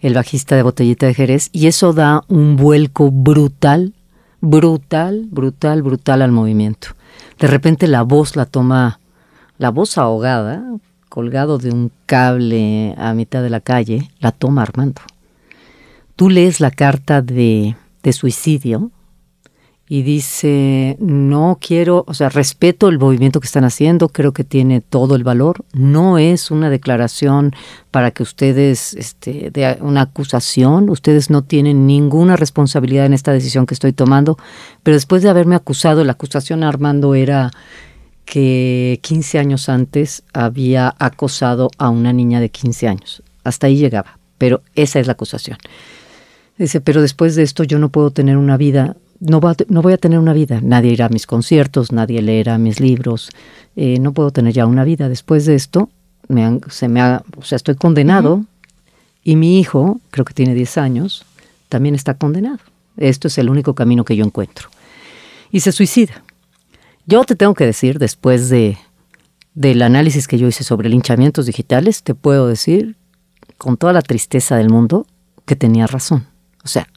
el bajista de Botellita de Jerez, y eso da un vuelco brutal, brutal, brutal, brutal al movimiento. De repente la voz la toma, la voz ahogada, colgado de un cable a mitad de la calle, la toma Armando. Tú lees la carta de, de suicidio y dice, no quiero, o sea, respeto el movimiento que están haciendo, creo que tiene todo el valor, no es una declaración para que ustedes, este, una acusación, ustedes no tienen ninguna responsabilidad en esta decisión que estoy tomando, pero después de haberme acusado, la acusación Armando era que 15 años antes había acosado a una niña de 15 años, hasta ahí llegaba, pero esa es la acusación. Dice, pero después de esto yo no puedo tener una vida no, va, no, voy a tener una vida. Nadie irá a mis conciertos, nadie leerá mis libros. Eh, no puedo tener ya una vida. Después de esto, me han, se me ha, o sea, estoy condenado uh -huh. y mi hijo, creo que tiene 10 años, también está condenado. Esto es el único camino que yo encuentro. Y se suicida. Yo te tengo que decir, después de, del análisis que yo hice sobre linchamientos digitales, te puedo decir, con toda la tristeza del mundo, que tenía razón. O sea,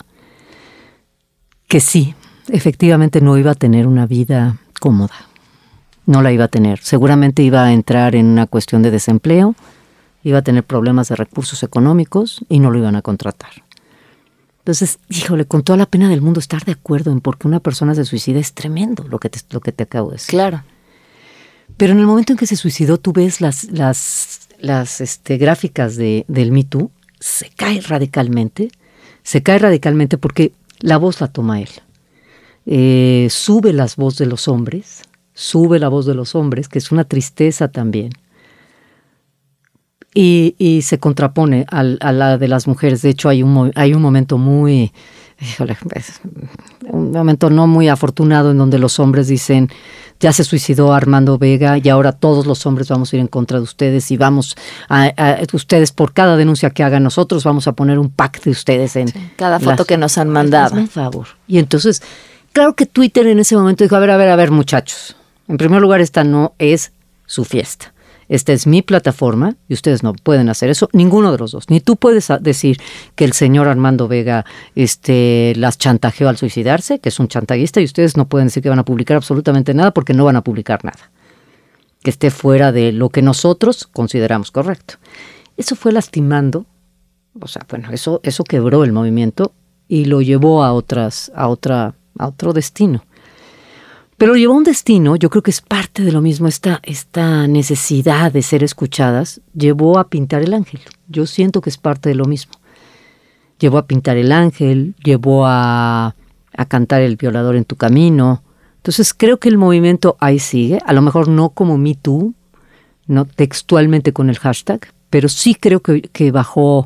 que sí, efectivamente no iba a tener una vida cómoda. No la iba a tener. Seguramente iba a entrar en una cuestión de desempleo, iba a tener problemas de recursos económicos y no lo iban a contratar. Entonces, híjole, con toda la pena del mundo estar de acuerdo en por qué una persona se suicida es tremendo lo que te, lo que te acabo de decir. Claro. Pero en el momento en que se suicidó, tú ves las, las, las este, gráficas de, del Me Too, se cae radicalmente. Se cae radicalmente porque la voz la toma él. Eh, sube las voces de los hombres, sube la voz de los hombres, que es una tristeza también. Y, y se contrapone al, a la de las mujeres. De hecho, hay un, hay un momento muy, un momento no muy afortunado en donde los hombres dicen, ya se suicidó Armando Vega y ahora todos los hombres vamos a ir en contra de ustedes y vamos a, a ustedes por cada denuncia que hagan nosotros vamos a poner un pack de ustedes en sí, cada foto las, que nos han mandado. Por favor. Y entonces, claro que Twitter en ese momento dijo, a ver, a ver, a ver, muchachos. En primer lugar, esta no es su fiesta. Esta es mi plataforma y ustedes no pueden hacer eso, ninguno de los dos. Ni tú puedes decir que el señor Armando Vega este, las chantajeó al suicidarse, que es un chantajista, y ustedes no pueden decir que van a publicar absolutamente nada porque no van a publicar nada. Que esté fuera de lo que nosotros consideramos correcto. Eso fue lastimando, o sea, bueno, eso, eso quebró el movimiento y lo llevó a otras, a otra, a otro destino. Pero llevó un destino, yo creo que es parte de lo mismo, esta, esta necesidad de ser escuchadas, llevó a pintar el ángel. Yo siento que es parte de lo mismo. Llevó a pintar el ángel, llevó a, a cantar el violador en tu camino. Entonces creo que el movimiento ahí sigue, a lo mejor no como Me Too, no textualmente con el hashtag, pero sí creo que, que, bajó,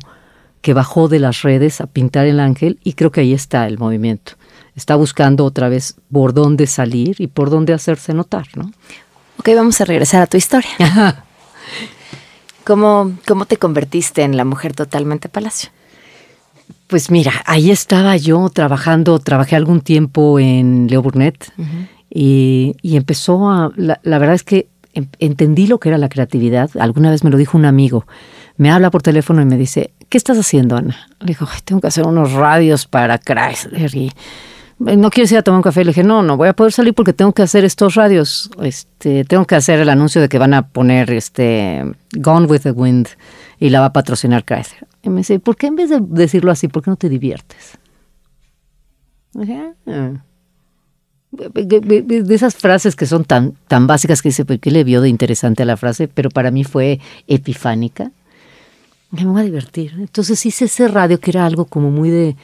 que bajó de las redes a pintar el ángel y creo que ahí está el movimiento está buscando otra vez por dónde salir y por dónde hacerse notar, ¿no? Ok, vamos a regresar a tu historia. ¿Cómo, ¿Cómo te convertiste en la mujer totalmente palacio? Pues mira, ahí estaba yo trabajando, trabajé algún tiempo en Leo Burnett uh -huh. y, y, empezó a, la, la verdad es que em, entendí lo que era la creatividad. Alguna vez me lo dijo un amigo, me habla por teléfono y me dice, ¿qué estás haciendo, Ana? Le digo, tengo que hacer unos radios para Chrysler y no quieres ir a tomar un café. Le dije, no, no voy a poder salir porque tengo que hacer estos radios. Este, tengo que hacer el anuncio de que van a poner este Gone with the Wind y la va a patrocinar Chrysler. Y me dice, ¿por qué en vez de decirlo así, por qué no te diviertes? Dije, ah. De esas frases que son tan, tan básicas que dice, ¿qué le vio de interesante a la frase? Pero para mí fue epifánica. Me voy a divertir. Entonces hice ese radio que era algo como muy de,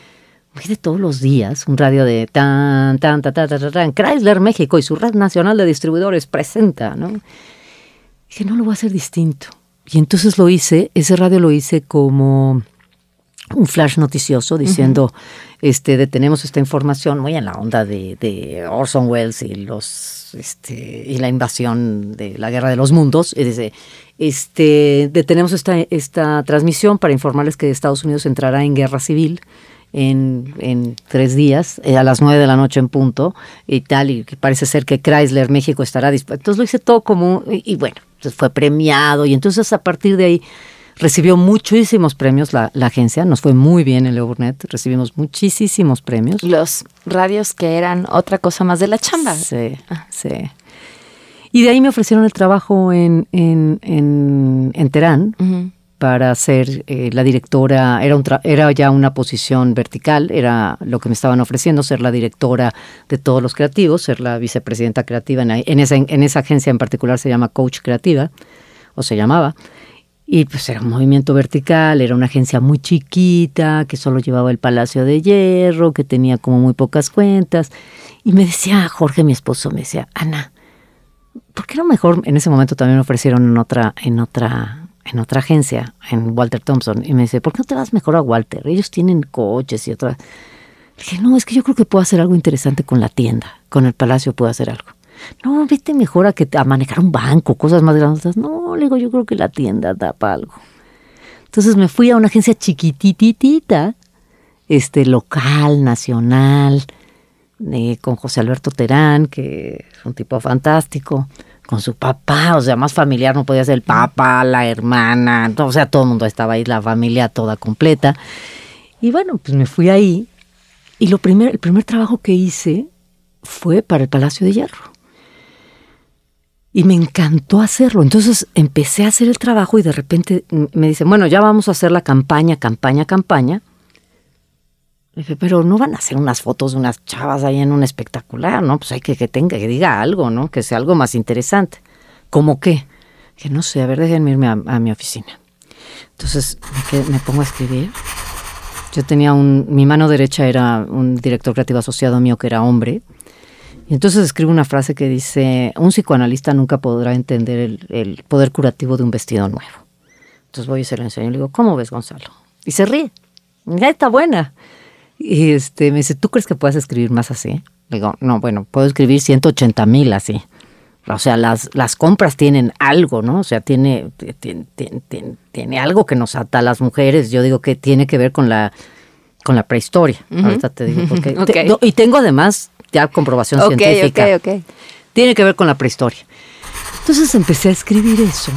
de todos los días, un radio de tan, tan, tan, tan, tan, tan, Chrysler México y su red nacional de distribuidores presenta, ¿no? Dije, no, lo voy a hacer distinto. Y entonces lo hice, ese radio lo hice como un flash noticioso diciendo, este, detenemos esta información, muy en la onda de, de Orson Welles y los, este, y la invasión de la guerra de los mundos. Y dice, este, detenemos esta, esta transmisión para informarles que Estados Unidos entrará en guerra civil en, en tres días, eh, a las nueve de la noche en punto, y tal, y que parece ser que Chrysler México estará dispuesto. Entonces lo hice todo como, y, y bueno, entonces fue premiado, y entonces a partir de ahí recibió muchísimos premios la, la agencia, nos fue muy bien en Leo Burnett, recibimos muchísimos premios. Los radios que eran otra cosa más de la chamba. Sí, sí. Y de ahí me ofrecieron el trabajo en, en, en, en Terán Ujú. Para ser eh, la directora, era, era ya una posición vertical, era lo que me estaban ofreciendo, ser la directora de todos los creativos, ser la vicepresidenta creativa. En, en esa, en esa agencia en particular se llama Coach Creativa, o se llamaba. Y pues era un movimiento vertical, era una agencia muy chiquita, que solo llevaba el Palacio de Hierro, que tenía como muy pocas cuentas. Y me decía Jorge, mi esposo, me decía, Ana, ¿por qué no mejor? En ese momento también me ofrecieron en otra, en otra, en otra agencia, en Walter Thompson. Y me dice, ¿por qué no te vas mejor a Walter? Ellos tienen coches y otras. Dije, no, es que yo creo que puedo hacer algo interesante con la tienda, con el Palacio puedo hacer algo. No, vete mejor a, que, a manejar un banco, cosas más grandes. No, le digo, yo creo que la tienda da para algo. Entonces me fui a una agencia chiquitititita, este, local, nacional, eh, con José Alberto Terán, que es un tipo fantástico, con su papá, o sea, más familiar no podía ser el papá, la hermana, o sea, todo el mundo estaba ahí, la familia toda completa. Y bueno, pues me fui ahí y lo primer, el primer trabajo que hice fue para el Palacio de Hierro. Y me encantó hacerlo. Entonces empecé a hacer el trabajo y de repente me dicen, bueno, ya vamos a hacer la campaña, campaña, campaña. Pero no van a hacer unas fotos de unas chavas ahí en un espectacular, ¿no? Pues hay que que tenga, que diga algo, ¿no? Que sea algo más interesante. ¿Cómo qué? Que no sé, a ver, déjenme irme a, a mi oficina. Entonces me, me pongo a escribir. Yo tenía un, mi mano derecha era un director creativo asociado mío que era hombre. Y entonces escribo una frase que dice, un psicoanalista nunca podrá entender el, el poder curativo de un vestido nuevo. Entonces voy y se lo enseño y le digo, ¿cómo ves, Gonzalo? Y se ríe. Ya está buena. Y este, me dice, ¿tú crees que puedes escribir más así? Le digo, no, bueno, puedo escribir 180 mil así. O sea, las, las compras tienen algo, ¿no? O sea, tiene, tiene, tiene, tiene- algo que nos ata a las mujeres. Yo digo que tiene que ver con la, con la prehistoria. Ahorita te digo por qué. Ok. Te- no, y tengo además ya comprobación científica. ok, ok. Tiene que ver con la prehistoria. Entonces empecé a escribir eso.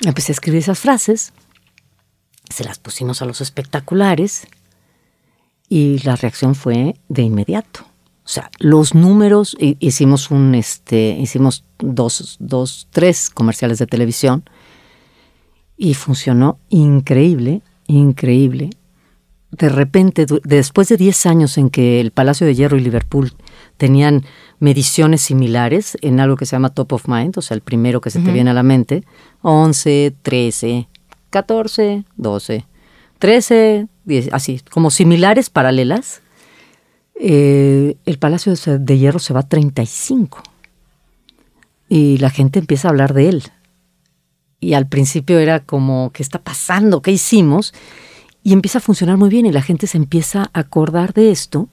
Empecé a escribir esas frases. Se las pusimos a los espectaculares. Y la reacción fue de inmediato. O sea, los números, hi- hicimos un, este, hicimos dos, dos, tres comerciales de televisión y funcionó increíble, increíble. De repente, después de 10 años en que el Palacio de Hierro y Liverpool tenían mediciones similares en algo que se llama top of mind, o sea, el primero que se te viene a la mente, 11, 13, 14, 12, 13, 10, así, como similares, paralelas, eh, el Palacio de Hierro se va a 35 y la gente empieza a hablar de él. Y al principio era como, ¿qué está pasando? ¿Qué hicimos? Y empieza a funcionar muy bien y la gente se empieza a acordar de esto.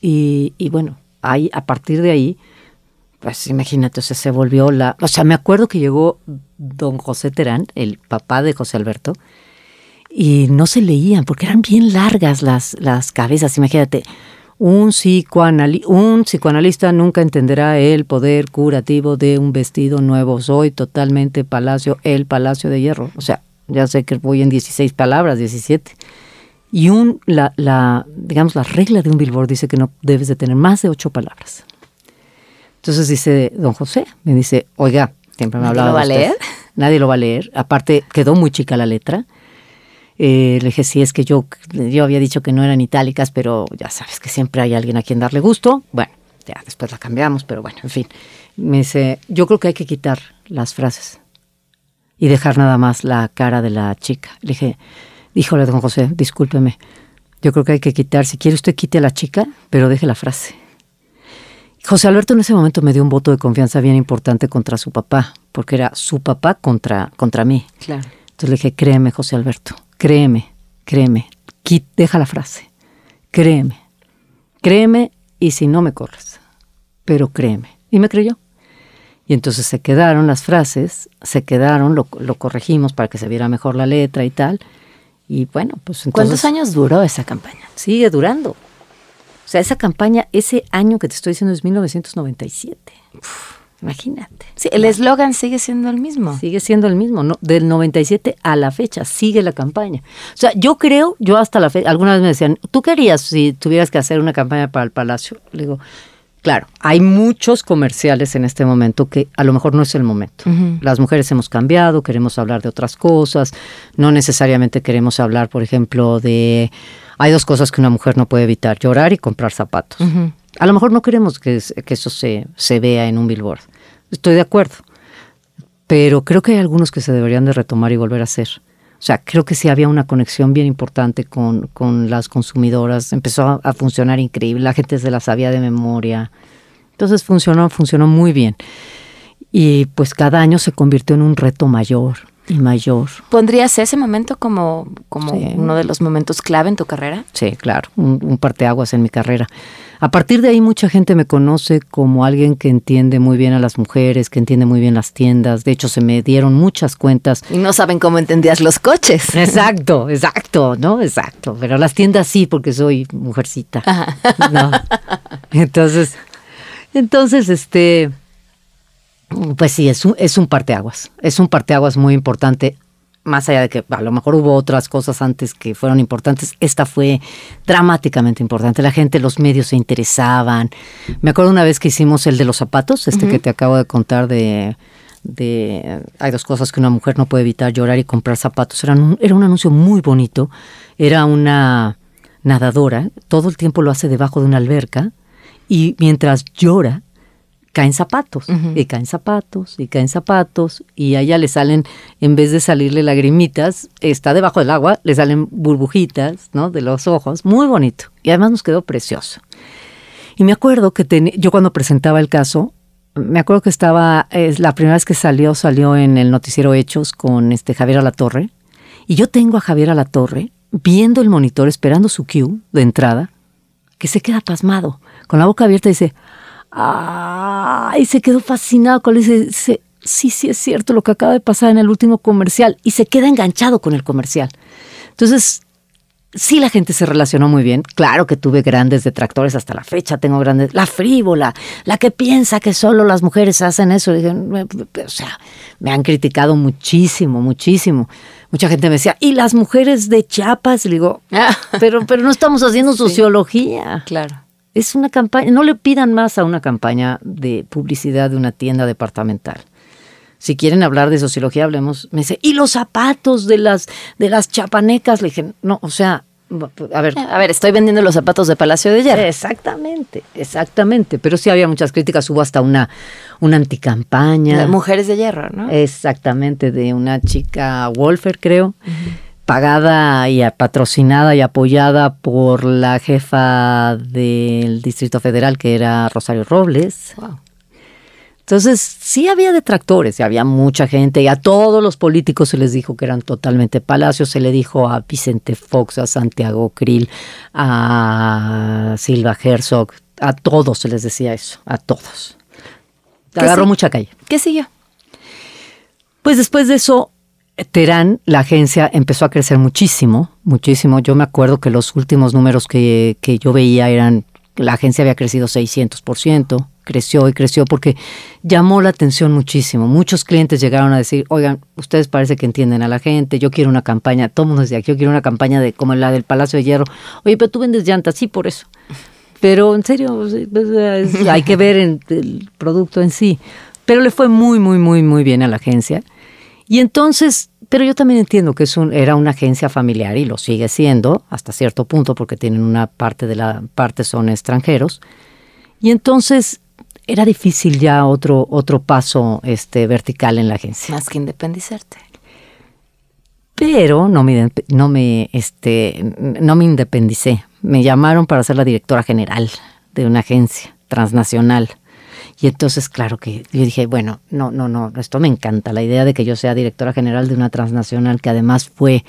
Y, y bueno, ahí, a partir de ahí, pues imagínate, o sea, se volvió la... O sea, me acuerdo que llegó don José Terán, el papá de José Alberto, y no se leían porque eran bien largas las, las cabezas. Imagínate, un, psicoanali un psicoanalista nunca entenderá el poder curativo de un vestido nuevo. Soy totalmente palacio, el palacio de hierro. O sea, ya sé que voy en 16 palabras, 17. Y un, la, la, digamos, la regla de un billboard dice que no debes de tener más de ocho palabras. Entonces dice don José, me dice, oiga, siempre me ¿Nadie hablaba lo va a leer? Nadie lo va a leer. Aparte, quedó muy chica la letra. Eh, le dije, sí, es que yo, yo había dicho que no eran itálicas, pero ya sabes que siempre hay alguien a quien darle gusto. Bueno, ya después la cambiamos, pero bueno, en fin. Me dice, yo creo que hay que quitar las frases y dejar nada más la cara de la chica. Le dije, híjole, don José, discúlpeme. Yo creo que hay que quitar, si quiere usted quite a la chica, pero deje la frase. José Alberto en ese momento me dio un voto de confianza bien importante contra su papá, porque era su papá contra, contra mí. Claro. Entonces le dije, créeme, José Alberto, créeme, créeme, deja la frase, créeme, créeme y si no me corres, pero créeme. Y me creyó. Y entonces se quedaron las frases, se quedaron, lo, lo corregimos para que se viera mejor la letra y tal. Y bueno, pues entonces... ¿Cuántos años duró esa campaña? Sigue durando. O sea, esa campaña, ese año que te estoy diciendo es 1997. Imagínate. Sí, el eslogan sigue siendo el mismo. Sigue siendo el mismo, ¿no? Del 97 a la fecha, sigue la campaña. O sea, yo creo, yo hasta la fecha, alguna vez me decían, ¿tú qué harías si tuvieras que hacer una campaña para el Palacio? Le digo, Claro, hay muchos comerciales en este momento que a lo mejor no es el momento. Las mujeres hemos cambiado, queremos hablar de otras cosas, no necesariamente queremos hablar, por ejemplo, de... Hay dos cosas que una mujer no puede evitar, llorar y comprar zapatos. A lo mejor no queremos que, eso se, se vea en un billboard. Estoy de acuerdo. Pero creo que hay algunos que se deberían de retomar y volver a hacer. O sea, creo que sí había una conexión bien importante con, con las consumidoras. Empezó a, a, funcionar increíble. La gente se la sabía de memoria. Entonces funcionó, funcionó muy bien. Y pues cada año se convirtió en un reto mayor y mayor. ¿Pondrías ese momento como, como sí. uno de los momentos clave en tu carrera? Sí, claro, un, un parteaguas en mi carrera. A partir de ahí mucha gente me conoce como alguien que entiende muy bien a las mujeres, que entiende muy bien las tiendas. De hecho, se me dieron muchas cuentas. Y no saben cómo entendías los coches. Exacto, exacto, ¿no? Exacto. Pero las tiendas sí, porque soy mujercita. Ajá. ¿no? Entonces, entonces, este, pues sí, es un, es un parteaguas. Es un parteaguas muy importante más allá de que a lo mejor hubo otras cosas antes que fueron importantes, esta fue dramáticamente importante. La gente, los medios se interesaban. Me acuerdo una vez que hicimos el de los zapatos, este uh -huh. que te acabo de contar de, de... Hay dos cosas que una mujer no puede evitar, llorar y comprar zapatos. Era un, era un anuncio muy bonito. Era una nadadora, todo el tiempo lo hace debajo de una alberca y mientras llora, caen zapatos, uh -huh. y caen zapatos, y caen zapatos, y a ella le salen, en vez de salirle lagrimitas, está debajo del agua, le salen burbujitas, ¿no? De los ojos, muy bonito, y además nos quedó precioso. Y me acuerdo que ten, yo cuando presentaba el caso, me acuerdo que estaba, es la primera vez que salió, salió en el noticiero Hechos con este Javier Alatorre, y yo tengo a Javier Alatorre viendo el monitor, esperando su cue de entrada, que se queda pasmado, con la boca abierta y dice, ¡ay! Y se quedó fascinado con dice, dice, sí, sí es cierto lo que acaba de pasar en el último comercial, y se queda enganchado con el comercial. Entonces, sí la gente se relacionó muy bien. Claro que tuve grandes detractores hasta la fecha, tengo grandes... La frívola, la que piensa que solo las mujeres hacen eso. O sea, me han criticado muchísimo, muchísimo. Mucha gente me decía, ¿y las mujeres de Chiapas? Le digo, pero, pero no estamos haciendo sí, sociología. Claro. Es una campaña, no le pidan más a una campaña de publicidad de una tienda departamental si quieren hablar de sociología, hablemos. Me dice, ¿y los zapatos de las, de las chapanecas? Le dije, no, o sea, a ver. A ver, estoy vendiendo los zapatos de Palacio de Hierro. Exactamente, exactamente. Pero sí había muchas críticas, hubo hasta una, una anticampaña. De mujeres de hierro, ¿no? Exactamente, de una chica Wolfer, creo. Uh -huh. Pagada y patrocinada y apoyada por la jefa del Distrito Federal, que era Rosario Robles. Wow. Entonces, sí había detractores, y había mucha gente, y a todos los políticos se les dijo que eran totalmente palacios, se le dijo a Vicente Fox, a Santiago Krill, a Silva Herzog, a todos se les decía eso, a todos. Agarró mucha calle. ¿Qué siguió? Pues después de eso, Terán, la agencia, empezó a crecer muchísimo, muchísimo. Yo me acuerdo que los últimos números que, que yo veía eran, la agencia había crecido 600%, creció y creció porque llamó la atención muchísimo. Muchos clientes llegaron a decir, oigan, ustedes parece que entienden a la gente, yo quiero una campaña, todo mundo decía, yo quiero una campaña de como la del Palacio de Hierro. Oye, pero tú vendes llantas, sí, por eso. Pero en serio, es, hay que ver el producto en sí. Pero le fue muy, muy, muy, muy bien a la agencia. Y entonces, pero yo también entiendo que es un, era una agencia familiar y lo sigue siendo hasta cierto punto porque tienen una parte de la parte son extranjeros. Y entonces era difícil ya otro, otro paso este, vertical en la agencia. Más que independizarte. Pero no me, no, me, este, no me independicé. Me llamaron para ser la directora general de una agencia transnacional. Y entonces, claro que yo dije, bueno, no, no, no, esto me encanta, la idea de que yo sea directora general de una transnacional que además fue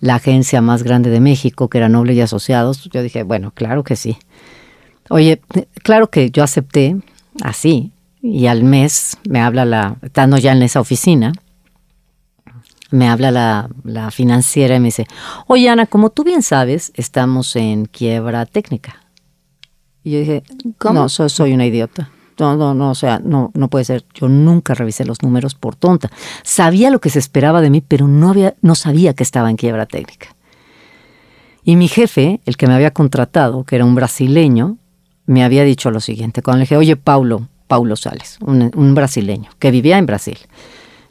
la agencia más grande de México, que era Noble y Asociados. Yo dije, bueno, claro que sí. Oye, claro que yo acepté así, y al mes me habla la, estando ya en esa oficina, me habla la, la, financiera y me dice, oye Ana, como tú bien sabes, estamos en quiebra técnica. Y yo dije, ¿cómo? No, soy, soy una idiota. No, no, no, o sea, no, no puede ser. Yo nunca revisé los números por tonta. Sabía lo que se esperaba de mí, pero no, había, no sabía que estaba en quiebra técnica. Y mi jefe, el que me había contratado, que era un brasileño, me había dicho lo siguiente. Cuando le dije, oye, Paulo, Paulo Sales, un, un brasileño, que vivía en Brasil.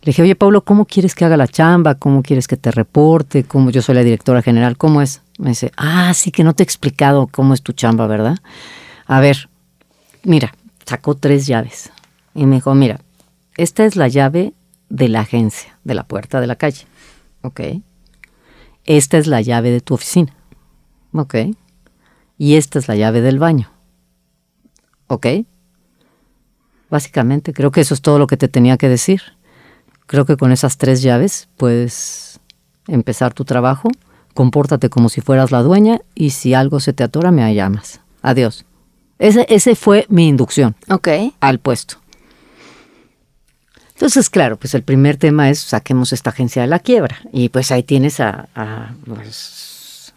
Le dije, oye, Paulo, ¿cómo quieres que haga la chamba? ¿Cómo quieres que te reporte? ¿Cómo yo soy la directora general? ¿Cómo es? Me dice, ah, sí que no te he explicado cómo es tu chamba, ¿verdad? A ver, mira, sacó tres llaves y me dijo, mira, esta es la llave de la agencia, de la puerta de la calle. Ok. Esta es la llave de tu oficina. Ok. Y esta es la llave del baño. Ok. Básicamente, creo que eso es todo lo que te tenía que decir. Creo que con esas tres llaves puedes empezar tu trabajo. Compórtate como si fueras la dueña y si algo se te atora me llamas. Adiós. Ese, ese fue mi inducción okay. al puesto. Entonces, claro, pues el primer tema es saquemos esta agencia de la quiebra. Y pues ahí tienes a, a, pues,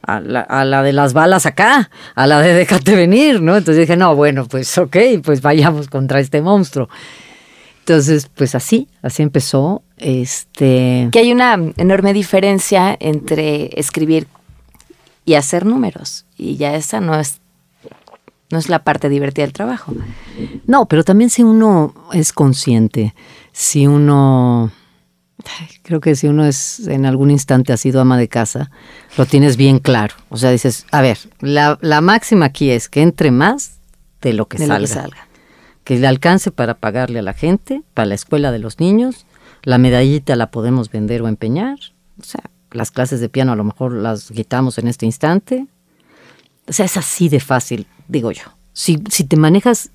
a, la, a, la, de las balas acá, a la de déjate venir, ¿no? Entonces dije, no, bueno, pues ok, pues vayamos contra este monstruo. Entonces, pues así, así empezó. Este. Que hay una enorme diferencia entre escribir y hacer números. Y ya esa no es no es la parte divertida del trabajo. No, pero también si uno es consciente, si uno, creo que si uno es en algún instante ha sido ama de casa, lo tienes bien claro. O sea, dices, a ver, la, la máxima aquí es que entre más de lo que, de salga, lo que salga. Que le alcance para pagarle a la gente, para la escuela de los niños, la medallita la podemos vender o empeñar, o sea, las clases de piano a lo mejor las quitamos en este instante. O sea, es así de fácil digo yo. Si, si te manejas,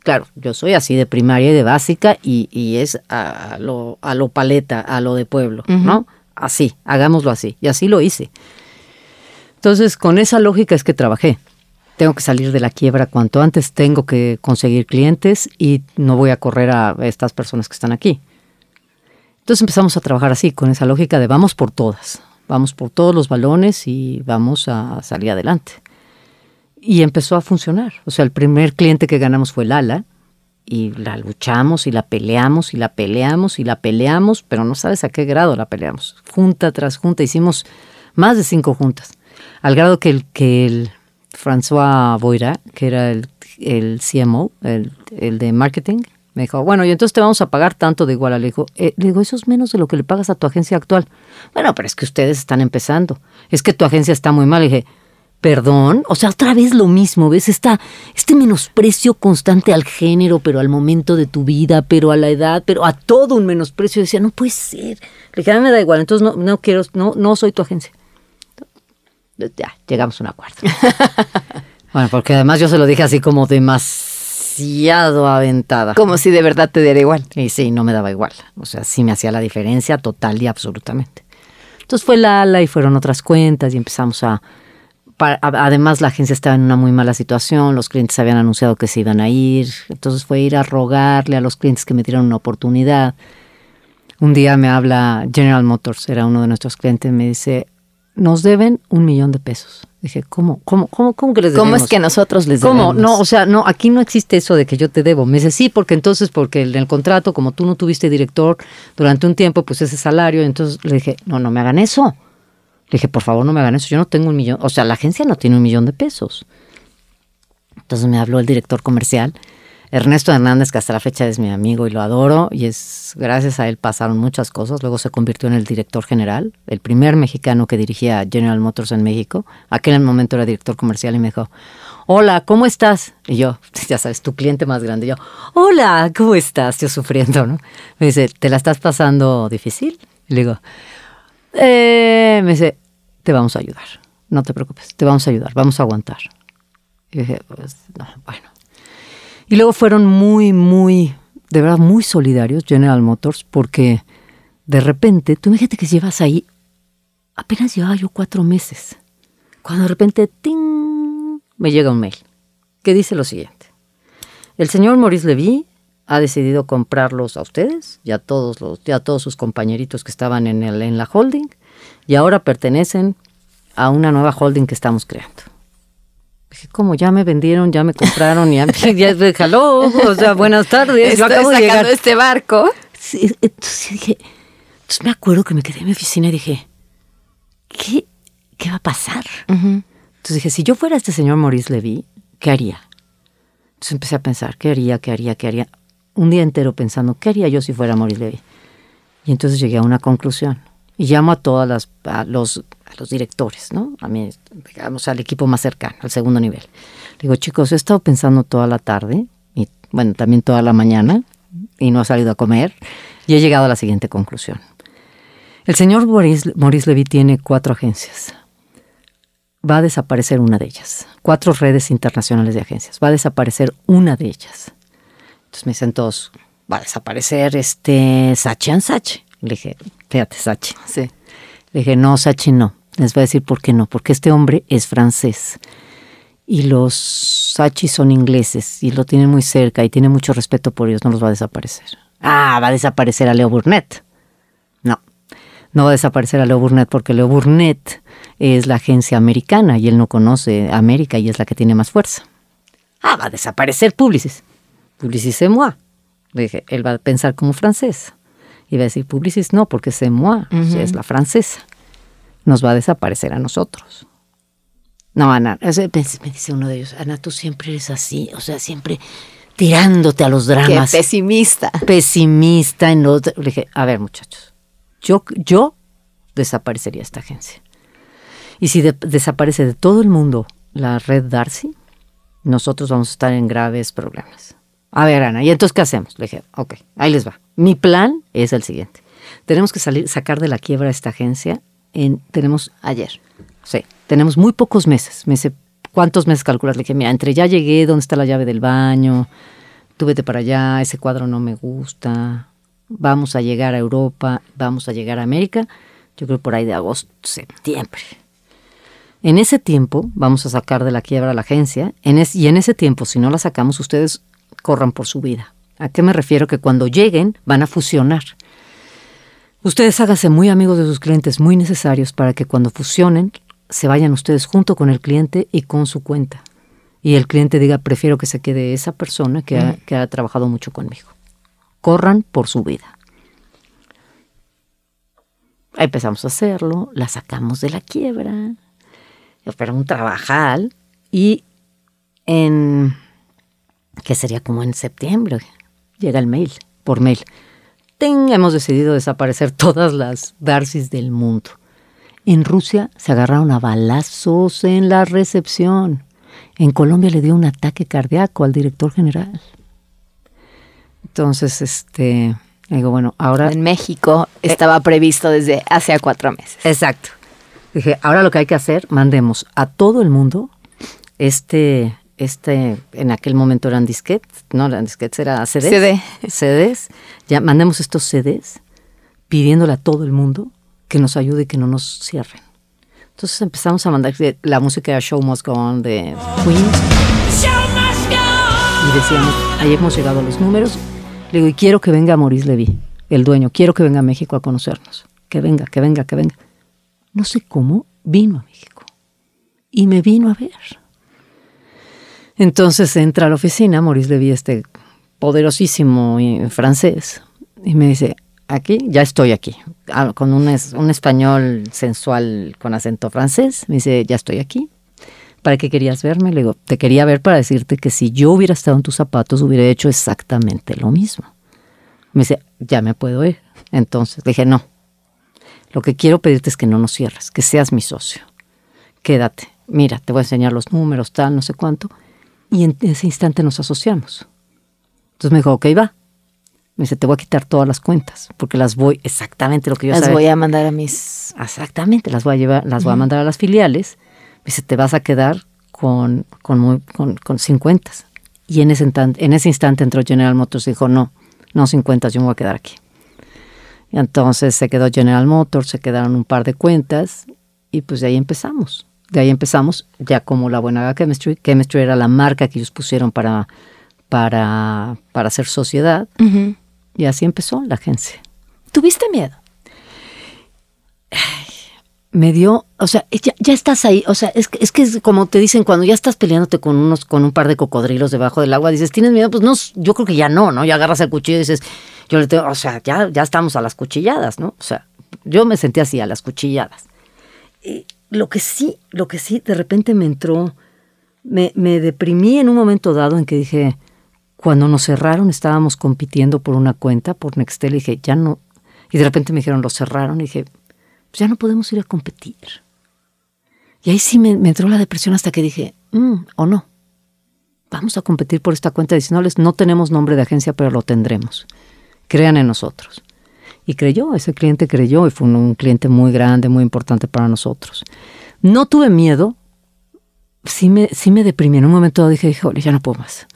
claro, yo soy así de primaria y de básica y, y es a lo, a lo paleta, a lo de pueblo, uh -huh. ¿no? Así, hagámoslo así. Y así lo hice. Entonces, con esa lógica es que trabajé. Tengo que salir de la quiebra cuanto antes, tengo que conseguir clientes y no voy a correr a estas personas que están aquí. Entonces empezamos a trabajar así, con esa lógica de vamos por todas, vamos por todos los balones y vamos a salir adelante y empezó a funcionar. O sea, el primer cliente que ganamos fue Lala y la luchamos y la peleamos y la peleamos y la peleamos, pero no sabes a qué grado la peleamos. Junta tras junta, hicimos más de cinco juntas, al grado que el, que el François Boira, que era el, el CMO, el, el, de marketing, me dijo, bueno, y entonces te vamos a pagar tanto de igual. Le digo, eh, le digo, eso es menos de lo que le pagas a tu agencia actual. Bueno, pero es que ustedes están empezando. Es que tu agencia está muy mal. Le dije, Perdón, o sea, otra vez lo mismo, ¿ves? Esta, este menosprecio constante al género, pero al momento de tu vida, pero a la edad, pero a todo un menosprecio. Decía, no puede ser. Le dije, a mí me da igual, entonces no, no quiero, no, no soy tu agencia. Ya, llegamos a un acuerdo. bueno, porque además yo se lo dije así como demasiado aventada. Como si de verdad te diera igual. Y sí, no me daba igual. O sea, sí me hacía la diferencia total y absolutamente. Entonces fue la ala y fueron otras cuentas y empezamos a además la agencia estaba en una muy mala situación, los clientes habían anunciado que se iban a ir, entonces fue ir a rogarle a los clientes que me dieran una oportunidad. Un día me habla General Motors, era uno de nuestros clientes, me dice, nos deben un millón de pesos. Dije, ¿cómo, cómo, cómo, cómo que les debemos? ¿Cómo es que nosotros les debemos? ¿Cómo? No, o sea, no, aquí no existe eso de que yo te debo. Me dice, sí, porque entonces, porque en el contrato, como tú no tuviste director durante un tiempo, pues ese salario, entonces le dije, no, no me hagan eso. Le dije, por favor, no me hagan eso. Yo no tengo un millón. O sea, la agencia no tiene un millón de pesos. Entonces me habló el director comercial, Ernesto Hernández, que hasta la fecha es mi amigo y lo adoro. Y es gracias a él pasaron muchas cosas. Luego se convirtió en el director general, el primer mexicano que dirigía General Motors en México. Aquel momento era director comercial y me dijo, hola, ¿cómo estás? Y yo, ya sabes, tu cliente más grande. Y yo, hola, ¿cómo estás? Yo sufriendo, ¿no? Me dice, ¿te la estás pasando difícil? Y le digo, eh, me dice, te vamos a ayudar, no te preocupes, te vamos a ayudar, vamos a aguantar. Y dije, pues, no, bueno. Y luego fueron muy, muy, de verdad, muy solidarios General Motors porque de repente, tú imagínate que llevas ahí, apenas llevaba yo cuatro meses, cuando de repente, ¡ting! me llega un mail que dice lo siguiente. El señor Maurice Levy ha decidido comprarlos a ustedes y a todos, los, y a todos sus compañeritos que estaban en, el, en la holding y ahora pertenecen a una nueva holding que estamos creando. Dije, como ya me vendieron, ya me compraron, y ya, ya jaló, o sea, buenas tardes. Estoy yo acabo de llegar. este barco. Sí, entonces dije, entonces me acuerdo que me quedé en mi oficina y dije, ¿qué, qué va a pasar? Entonces dije, si yo fuera este señor Maurice Levy, ¿qué haría? Entonces empecé a pensar, ¿qué haría, qué haría, qué haría? Un día entero pensando, ¿qué haría yo si fuera Maurice Levy? Y entonces llegué a una conclusión. Y llamo a todas los, directores, ¿no? A mí, digamos, al equipo más cercano, al segundo nivel. Digo, chicos, he estado pensando toda la tarde, y bueno, también toda la mañana, y no he salido a comer, y he llegado a la siguiente conclusión. El señor Maurice, Maurice Levy tiene cuatro agencias. Va a desaparecer una de ellas. Cuatro redes internacionales de agencias. Va a desaparecer una de ellas. Entonces me dicen todos, va a desaparecer este Sachi and Sachi. Le dije, fíjate, Sachi. Sí. Le dije, no, Sachi no. Les voy a decir por qué no. Porque este hombre es francés. Y los Sachi son ingleses y lo tienen muy cerca y tiene mucho respeto por ellos. No los va a desaparecer. Ah, va a desaparecer a Leo Burnett. No, no va a desaparecer a Leo Burnett porque Leo Burnett es la agencia americana y él no conoce América y es la que tiene más fuerza. Ah, va a desaparecer Publicis. Publicis c'est moi. Le dije, él va a pensar como francés. Y va a decir, Publicis no, porque c'est moi, es la francesa. Nos va a desaparecer a nosotros. No, Ana, me dice uno de ellos, Ana, tú siempre eres así, o sea, siempre tirándote a los Qué dramas. pesimista. pesimista. En los, le dije, a ver, muchachos, yo, yo desaparecería esta agencia. Y si de- desaparece de todo el mundo la red Darcy, nosotros vamos a estar en graves problemas. A ver, Ana, ¿y entonces qué hacemos? Le dije, ok, ahí les va. Mi plan es el siguiente. Tenemos que salir, sacar de la quiebra esta agencia en, tenemos Ayer. Sí, tenemos muy pocos meses. Me dice, ¿cuántos meses calculas? Le dije, mira, entre ya llegué, ¿dónde está la llave del baño? Tú vete para allá, ese cuadro no me gusta. Vamos a llegar a Europa, vamos a llegar a América. Yo creo por ahí de agosto, septiembre. En ese tiempo vamos a sacar de la quiebra a la agencia. Y en ese tiempo, si no la sacamos, ustedes corran por su vida. ¿A qué me refiero? Que cuando lleguen van a fusionar. Ustedes háganse muy amigos de sus clientes, muy necesarios para que cuando fusionen se vayan ustedes junto con el cliente y con su cuenta. Y el cliente diga, prefiero que se quede esa persona que, ha, que ha trabajado mucho conmigo. Corran por su vida. Ahí empezamos a hacerlo, la sacamos de la quiebra, pero un trabajal y en, que sería como en septiembre, llega el mail, por mail. Ten, hemos decidido desaparecer todas las Darcys del mundo. En Rusia se agarraron a balazos en la recepción. En Colombia le dio un ataque cardíaco al director general. Entonces, este, digo, bueno, ahora... En México estaba previsto desde hace cuatro meses. Exacto. Dije, ahora lo que hay que hacer, mandemos a todo el mundo este, este, en aquel momento eran disquetes, no eran disquetes, era CDs. CD. CDs. Ya mandemos estos CDs pidiéndole a todo el mundo que nos ayude y que no nos cierren. Entonces empezamos a mandar la música de Show Must Go On de Queen. Y decíamos, ahí hemos llegado a los números. Le digo, y quiero que venga Maurice Levy, el dueño, quiero que venga a México a conocernos. Que venga, que venga, que venga. No sé cómo vino a México. Y me vino a ver. Entonces entra a la oficina, Maurice Levy, este poderosísimo eh, francés, y me dice, aquí, ya estoy aquí, Ah, con un, un español sensual con acento francés, me dice, ya estoy aquí. ¿Para qué querías verme? Le digo, te quería ver para decirte que si yo hubiera estado en tus zapatos, hubiera hecho exactamente lo mismo. Me dice, ya me puedo ir. Entonces dije, no. Lo que quiero pedirte es que no nos cierres, que seas mi socio. Quédate. Mira, te voy a enseñar los números, tal, no sé cuánto. Y en ese instante nos asociamos. Entonces me dijo, ok, va. Me dice, te voy a quitar todas las cuentas, porque las voy exactamente lo que yo Las sabía. voy a mandar a mis... Exactamente, las voy a llevar, las voy a mandar a las filiales. Me dice, te vas a quedar con, con, muy- con, con 50. Y en ese, instante, en ese instante entró General Motors y dijo, no, no 50, yo me voy a quedar aquí. Y entonces se quedó General Motors, se quedaron un par de cuentas y pues de ahí empezamos. De ahí empezamos ya como la Buena Chemistry. Chemistry era la marca que ellos pusieron para, para, para hacer sociedad. Y así empezó la agencia. ¿Tuviste miedo? me dio, o sea, ya, ya, estás ahí, o sea, es que, es que es como te dicen cuando ya estás peleándote con unos, con un par de cocodrilos debajo del agua, dices, ¿tienes miedo? Pues no, yo creo que ya no, ¿no? Ya agarras el cuchillo y dices, yo le tengo, o sea, ya, ya estamos a las cuchilladas, ¿no? O sea, yo me sentí así, a las cuchilladas. Y lo que sí, lo que sí, de repente me entró, me, me deprimí en un momento dado en que dije, cuando nos cerraron, estábamos compitiendo por una cuenta, por Nextel, y dije, ya no, y de repente me dijeron, lo cerraron, y dije, pues ya no podemos ir a competir. Y ahí sí me, entró la depresión hasta que dije, mm, o no, vamos a competir por esta cuenta diciéndoles, no tenemos nombre de agencia, pero lo tendremos. Crean en nosotros. Y creyó, ese cliente creyó y fue un, cliente muy grande, muy importante para nosotros. No tuve miedo, sí me, sí me deprimí. En un momento dije, híjole, ya no puedo más.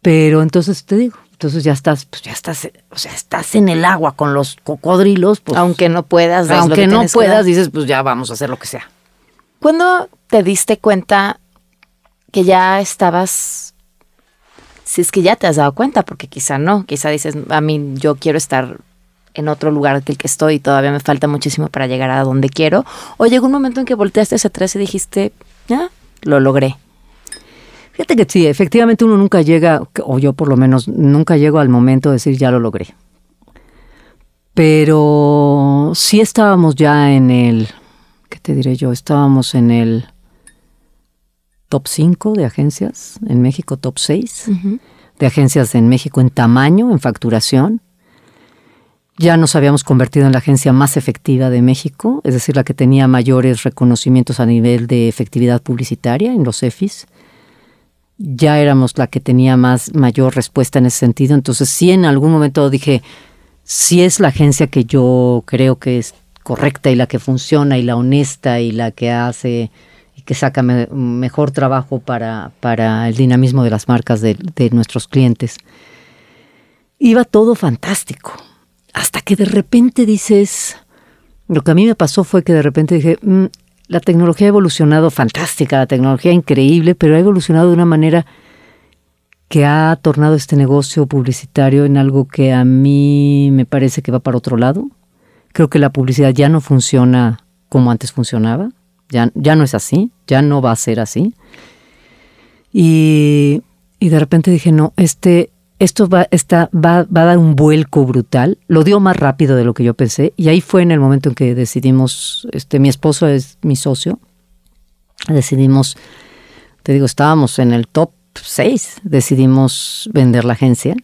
Pero entonces te digo, entonces ya estás, pues ya estás, o sea, estás en el agua con los cocodrilos. Pues, aunque no puedas, aunque no puedas, dices, pues ya vamos a hacer lo que sea. ¿Cuándo te diste cuenta que ya estabas, si es que ya te has dado cuenta, porque quizá no, quizá dices, a mí yo quiero estar en otro lugar que el que estoy y todavía me falta muchísimo para llegar a donde quiero, o llegó un momento en que volteaste hacia atrás y dijiste, ya, lo logré. Fíjate que sí, efectivamente uno nunca llega, o yo por lo menos nunca llego al momento de decir ya lo logré. Pero sí estábamos ya en el, ¿qué te diré yo? Estábamos en el top 5 de agencias, en México top 6, de agencias en México en tamaño, en facturación. Ya nos habíamos convertido en la agencia más efectiva de México, es decir, la que tenía mayores reconocimientos a nivel de efectividad publicitaria en los EFIs ya éramos la que tenía más mayor respuesta en ese sentido. Entonces sí en algún momento dije, si es la agencia que yo creo que es correcta y la que funciona y la honesta y la que hace y que saca mejor trabajo para, para el dinamismo de las marcas de, nuestros clientes. Iba todo fantástico. Hasta que de repente dices, lo que a mí me pasó fue que de repente dije, mm, la tecnología ha evolucionado fantástica, la tecnología increíble, pero ha evolucionado de una manera que ha tornado este negocio publicitario en algo que a mí me parece que va para otro lado. Creo que la publicidad ya no funciona como antes funcionaba, ya, ya no es así, ya no va a ser así. Y, y de repente dije, no, este, esto va, está, va, va, a dar un vuelco brutal. Lo dio más rápido de lo que yo pensé. Y ahí fue en el momento en que decidimos, este, mi esposo es mi socio, decidimos, te digo, estábamos en el top 6, decidimos vender la agencia.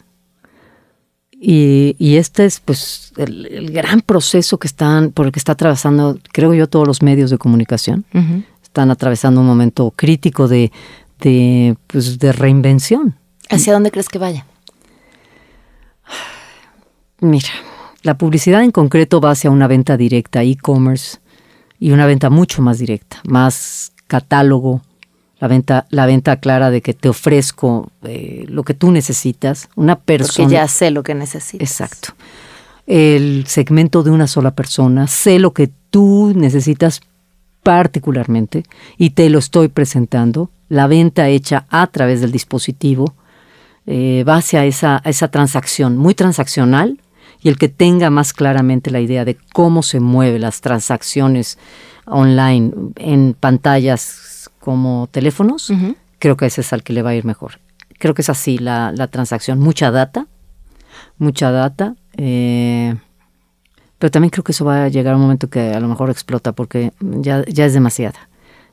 Y, y este es pues el, gran proceso que están, por el que está atravesando, creo yo, todos los medios de comunicación. Están atravesando un momento crítico de, de, pues, de reinvención. ¿Hacia dónde crees que vaya? Mira, la publicidad en concreto va hacia una venta directa, e-commerce, y una venta mucho más directa, más catálogo, la venta, la venta clara de que te ofrezco eh, lo que tú necesitas, una persona. Porque ya sé lo que necesitas. Exacto. El segmento de una sola persona, sé lo que tú necesitas particularmente y te lo estoy presentando. La venta hecha a través del dispositivo eh, va hacia esa, esa transacción, muy transaccional, y el que tenga más claramente la idea de cómo se mueven las transacciones online en pantallas como teléfonos, creo que ese es al que le va a ir mejor. Creo que es así la, transacción, mucha data, mucha data, eh, pero también creo que eso va a llegar a un momento que a lo mejor explota porque ya, ya es demasiada.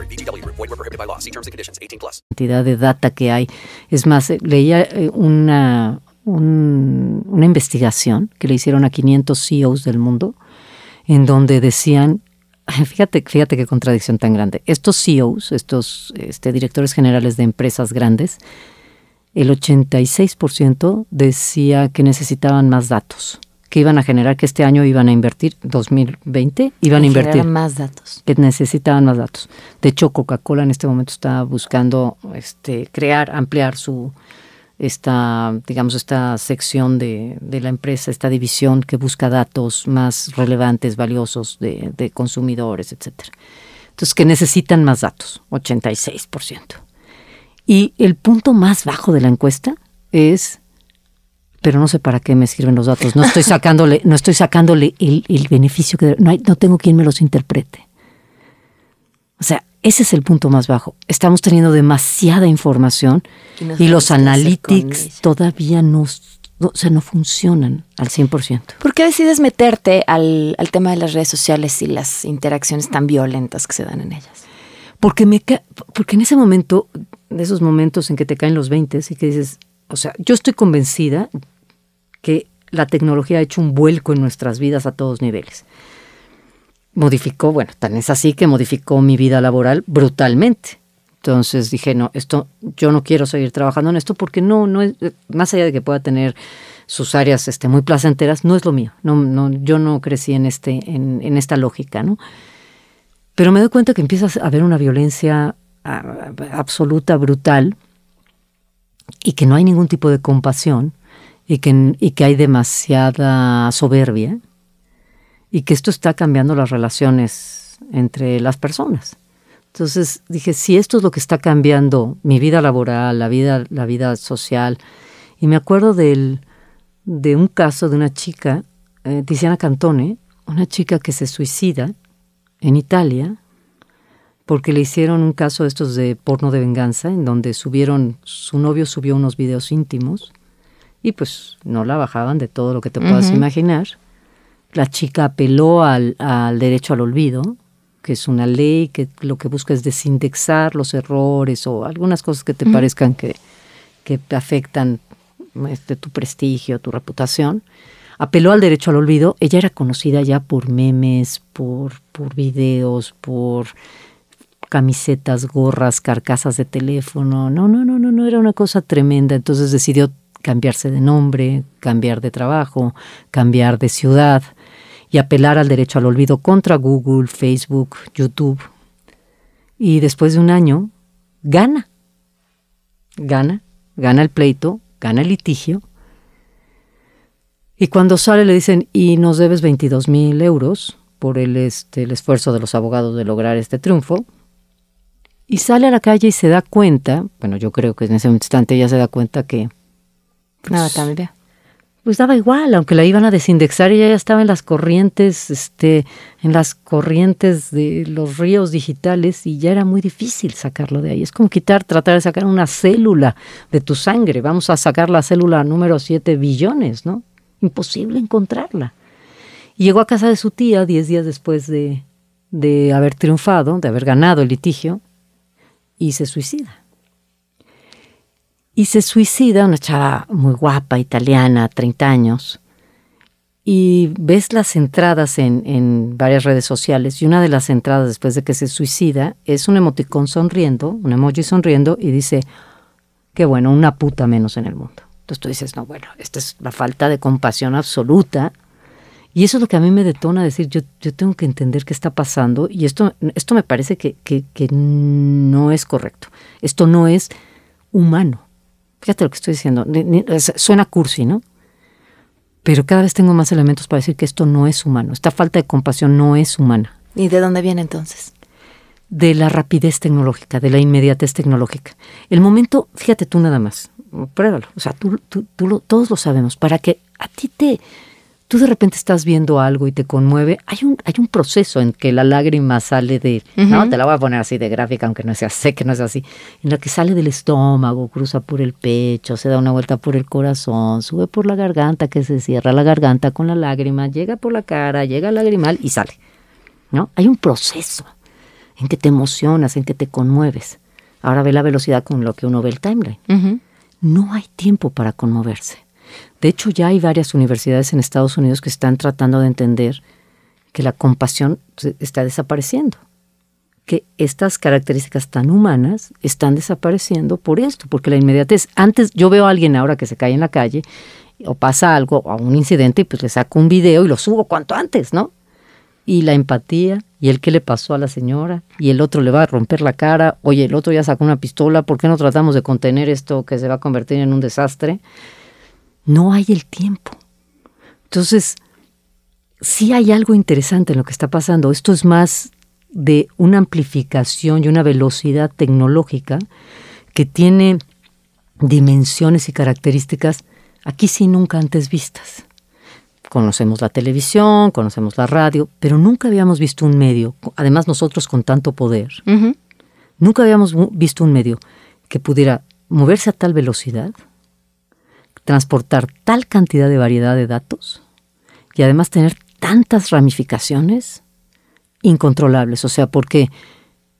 VGW Group. Void were prohibited by law. See terms and conditions. 18 plus. cantidad de data que hay. Es más, eh, leía eh, una, un- una investigación que le hicieron a 500 CEOs del mundo, en donde decían, fíjate, fíjate qué contradicción tan grande. Estos CEOs, estos este, directores generales de empresas grandes, el 86% decía que necesitaban más datos, que iban a generar, que este año iban a invertir, 2020, iban a invertir más datos. que necesitaban más datos. De hecho, Coca-Cola en este momento está buscando este, crear, ampliar su esta, digamos, esta sección de, de la empresa, esta división que busca datos más relevantes, valiosos de, de consumidores, etcétera. Entonces, que necesitan más datos, 86%. Y el punto más bajo de la encuesta es pero no sé para qué me sirven los datos. No estoy sacándole, no estoy sacándole el, el beneficio que no, hay, no tengo quien me los interprete. O sea, ese es el punto más bajo. Estamos teniendo demasiada información Y los analytics todavía no, no, o sea, no funcionan al 100%. ¿Por qué decides meterte al, al tema de las redes sociales y las interacciones tan violentas que se dan en ellas? Porque, me porque en ese momento, de esos momentos en que te caen los 20 y que dices, o sea, yo estoy convencida que la tecnología ha hecho un vuelco en nuestras vidas a todos niveles. Modificó, bueno, tan es así que modificó mi vida laboral brutalmente. Entonces dije, no, esto, yo no quiero seguir trabajando en esto porque no, no más allá de que pueda tener sus áreas este, muy placenteras, no es lo mío. No, no, yo no crecí en, este, en, en esta lógica, ¿no? Pero me doy cuenta que empieza a haber una violencia absoluta, brutal, y que no hay ningún tipo de compasión, y que, y que hay demasiada soberbia, y que esto está cambiando las relaciones entre las personas. Entonces dije, si esto es lo que está cambiando mi vida laboral, la vida, la vida social, y me acuerdo del, de un caso de una chica, eh, Tiziana Cantone, una chica que se suicida en Italia porque le hicieron un caso de estos de porno de venganza en donde subieron, su novio subió unos videos íntimos y pues no la bajaban de todo lo que te puedas imaginar. La chica apeló al, al derecho al olvido, que es una ley que lo que busca es desindexar los errores o algunas cosas que te parezcan que, que afectan este, tu prestigio, tu reputación. Apeló al derecho al olvido. Ella era conocida ya por memes, por, por videos, por camisetas, gorras, carcasas de teléfono. No, no, no, no, no, era una cosa tremenda. Entonces decidió cambiarse de nombre, cambiar de trabajo, cambiar de ciudad y apelar al derecho al olvido contra Google, Facebook, YouTube. Y después de un año, gana. Gana, gana el pleito, gana el litigio. Y cuando sale le dicen, y nos debes 22 mil euros por el, este, el esfuerzo de los abogados de lograr este triunfo. Y sale a la calle y se da cuenta, bueno, yo creo que en ese instante ella se da cuenta que Nada, también. pues daba igual, aunque la iban a desindexar, ella ya estaba en las corrientes, este, en las corrientes de los ríos digitales y ya era muy difícil sacarlo de ahí. Es como quitar, tratar de sacar una célula de tu sangre. Vamos a sacar la célula número 7 billones, ¿no? Imposible encontrarla. Y llegó a casa de su tía 10 días después de, de haber triunfado, de haber ganado el litigio, y se suicida. Y se suicida una chava muy guapa, italiana, 30 años. Y ves las entradas en, en varias redes sociales. Y una de las entradas después de que se suicida es un emoticón sonriendo, un emoji sonriendo, y dice, qué bueno, una puta menos en el mundo. Entonces tú dices, no, bueno, esta es la falta de compasión absoluta. Y eso es lo que a mí me detona decir, yo, yo tengo que entender qué está pasando. Y esto, esto me parece que, que, que no es correcto. Esto no es humano. Fíjate lo que estoy diciendo. Suena cursi, ¿no? Pero cada vez tengo más elementos para decir que esto no es humano. Esta falta de compasión no es humana. ¿Y de dónde viene entonces? De la rapidez tecnológica, de la inmediatez tecnológica. El momento, fíjate tú nada más, pruébalo. O sea, tú, tú- tú lo- todos lo sabemos. Para que a ti te, tú de repente estás viendo algo y te conmueve, hay un, hay un proceso en que la lágrima sale de, no, te la voy a poner así de gráfica, aunque no sea, sé que no es así, en la que sale del estómago, cruza por el pecho, se da una vuelta por el corazón, sube por la garganta, que se cierra la garganta con la lágrima, llega por la cara, llega al lagrimal y sale. ¿no? Hay un proceso en que te emocionas, en que te conmueves. Ahora ve la velocidad con lo que uno ve el timeline. No hay tiempo para conmoverse. De hecho, ya hay varias universidades en Estados Unidos que están tratando de entender que la compasión está desapareciendo, que estas características tan humanas están desapareciendo por esto, porque la inmediatez, antes yo veo a alguien ahora que se cae en la calle o pasa algo, o un incidente, y pues le saco un video y lo subo cuanto antes, ¿no? Y la empatía, y el que le pasó a la señora, y el otro le va a romper la cara, oye, el otro ya sacó una pistola, ¿por qué no tratamos de contener esto que se va a convertir en un desastre? No hay el tiempo. Entonces, sí hay algo interesante en lo que está pasando. Esto es más de una amplificación y una velocidad tecnológica que tiene dimensiones y características aquí sí nunca antes vistas. Conocemos la televisión, conocemos la radio, pero nunca habíamos visto un medio, además nosotros con tanto poder, nunca habíamos visto un medio que pudiera moverse a tal velocidad, transportar tal cantidad de variedad de datos y además tener tantas ramificaciones incontrolables. O sea, porque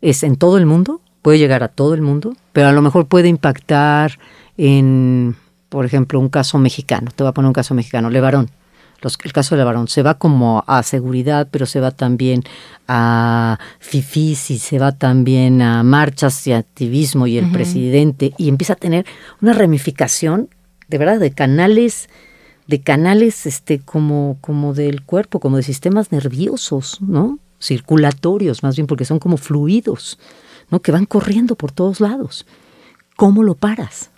es en todo el mundo, puede llegar a todo el mundo, pero a lo mejor puede impactar en, por ejemplo, un caso mexicano. Te voy a poner un caso mexicano, Levarón. Los, el caso de Levarón se va como a seguridad, pero se va también a fifis y se va también a marchas y activismo y el presidente y empieza a tener una ramificación de verdad, de canales, de canales este, como, como del cuerpo, como de sistemas nerviosos, ¿no? Circulatorios, más bien, porque son como fluidos, ¿no? Que van corriendo por todos lados. ¿Cómo lo paras?